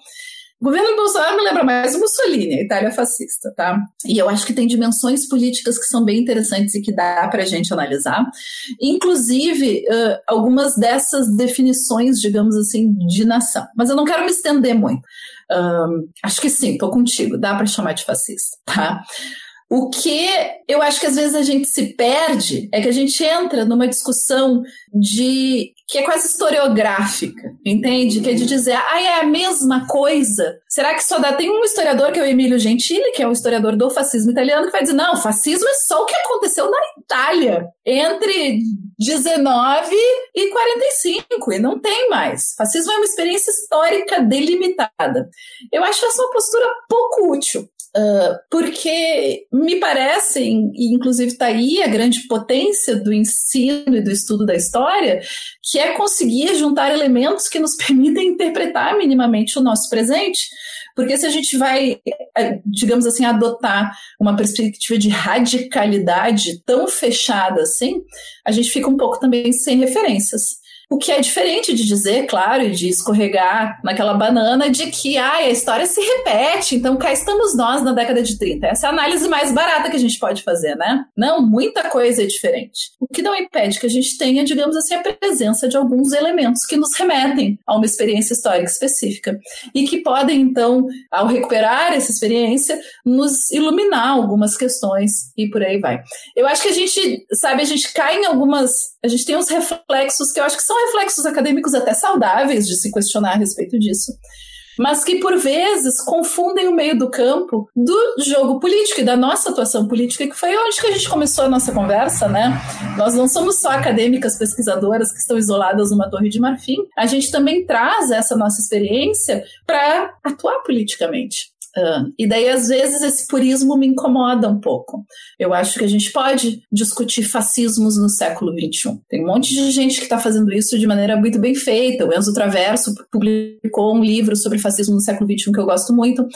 O governo Bolsonaro me lembra mais o Mussolini, a Itália fascista, tá? E eu acho que tem dimensões políticas que são bem interessantes e que dá para a gente analisar. Inclusive, uh, algumas dessas definições, digamos assim, de nação. Mas eu não quero me estender muito. Um, acho que sim, tô contigo, dá para chamar de fascista, tá? O que eu acho que às vezes a gente se perde é que a gente entra numa discussão de que é quase historiográfica, entende? Que é de dizer, ah, é a mesma coisa. Será que só dá? Tem um historiador que é o Emílio Gentili, que é um historiador do fascismo italiano, que vai dizer, não, fascismo é só o que aconteceu na Itália entre 19 e 45, e não tem mais. Fascismo é uma experiência histórica delimitada. Eu acho essa uma postura pouco útil. Uh, porque me parece, e inclusive está aí a grande potência do ensino e do estudo da história, que é conseguir juntar elementos que nos permitem interpretar minimamente o nosso presente. Porque se a gente vai, eh, digamos assim, adotar uma perspectiva de radicalidade tão fechada assim, a gente fica um pouco também sem referências. O que é diferente de dizer, claro, e de escorregar naquela banana de que ah, a história se repete, então cá estamos nós na década de 30. Essa é a análise mais barata que a gente pode fazer, né? Não, muita coisa é diferente. O que não impede que a gente tenha, digamos assim, a presença de alguns elementos que nos remetem a uma experiência histórica específica e que podem, então, ao recuperar essa experiência, nos iluminar algumas questões e por aí vai. Eu acho que a gente, sabe, a gente cai em algumas. A gente tem uns reflexos que eu acho que são reflexos acadêmicos até saudáveis de se questionar a respeito disso mas que por vezes confundem o meio do campo do jogo político e da nossa atuação política, que foi onde que a gente começou a nossa conversa, né? Nós não somos só acadêmicas pesquisadoras que estão isoladas numa torre de marfim, a gente também traz essa nossa experiência para atuar politicamente. Uh, e daí, às vezes, esse purismo me incomoda um pouco. Eu acho que a gente pode discutir fascismos no século XXI. Tem um monte de gente que está fazendo isso de maneira muito bem feita. O Enzo Traverso publicou um livro sobre fascismo no século XXI que eu gosto muito.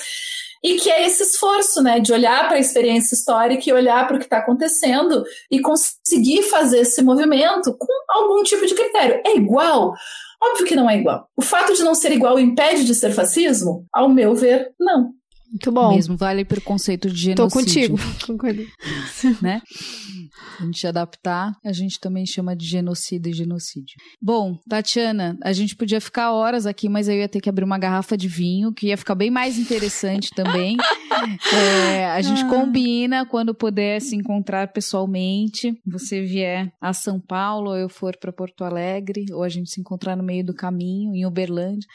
E que é esse esforço, né, de olhar para a experiência histórica e olhar para o que está acontecendo e conseguir fazer esse movimento com algum tipo de critério. É igual? Óbvio que não é igual. O fato de não ser igual impede de ser fascismo? Ao meu ver, não. Muito bom. Mesmo vale para o conceito de genocídio. Tô contigo. Né? A gente adaptar, a gente também chama de genocídio e genocídio. Bom, Tatiana, a gente podia ficar horas aqui, mas eu ia ter que abrir uma garrafa de vinho, que ia ficar bem mais interessante também. é, a gente ah. combina quando puder se encontrar pessoalmente. Você vier a São Paulo, ou eu for para Porto Alegre, ou a gente se encontrar no meio do caminho, em Uberlândia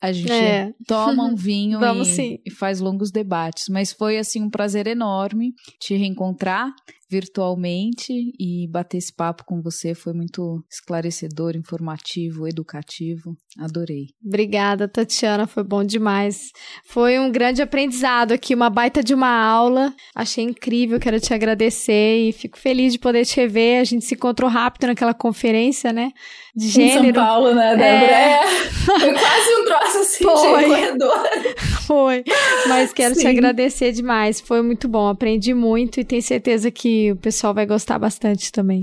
a gente é. toma um vinho e, e, faz longos debates. Mas foi assim um prazer enorme te reencontrar. Virtualmente e bater esse papo com você foi muito esclarecedor, informativo, educativo. Adorei. Obrigada, Tatiana, foi bom demais. Foi um grande aprendizado aqui, uma baita de uma aula. Achei incrível, quero te agradecer e fico feliz de poder te rever. A gente se encontrou rápido naquela conferência, né? De gênero. Em São Paulo, né, Débora? É. Foi quase um troço assim foi. de corredor. Foi. Mas quero Sim. te agradecer demais. Foi muito bom. Aprendi muito e tenho certeza que o pessoal vai gostar bastante também.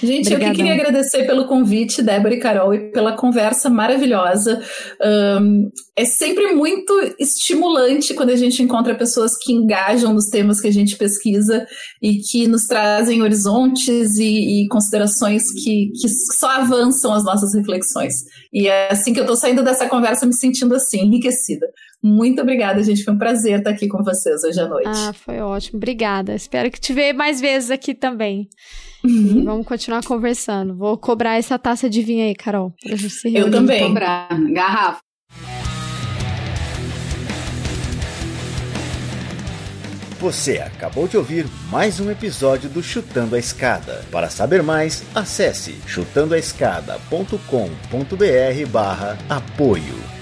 Gente, Obrigadão. eu que queria agradecer pelo convite, Débora e Carol, e pela conversa maravilhosa. Um, é sempre muito estimulante quando a gente encontra pessoas que engajam nos temas que a gente pesquisa e que nos trazem horizontes e, e considerações que, que só avançam as nossas reflexões. E é assim que eu estou saindo dessa conversa me sentindo assim, enriquecida. Muito obrigada, gente. Foi um prazer estar aqui com vocês hoje à noite. Ah, foi ótimo. Obrigada. Espero que te veja mais vezes aqui também. Uhum. vamos continuar conversando. Vou cobrar essa taça de vinho aí, Carol. Pra gente se Eu também. Cobrar. Garrafa. Você acabou de ouvir mais um episódio do Chutando a Escada. Para saber mais, acesse chutandoaescada.com.br barra apoio.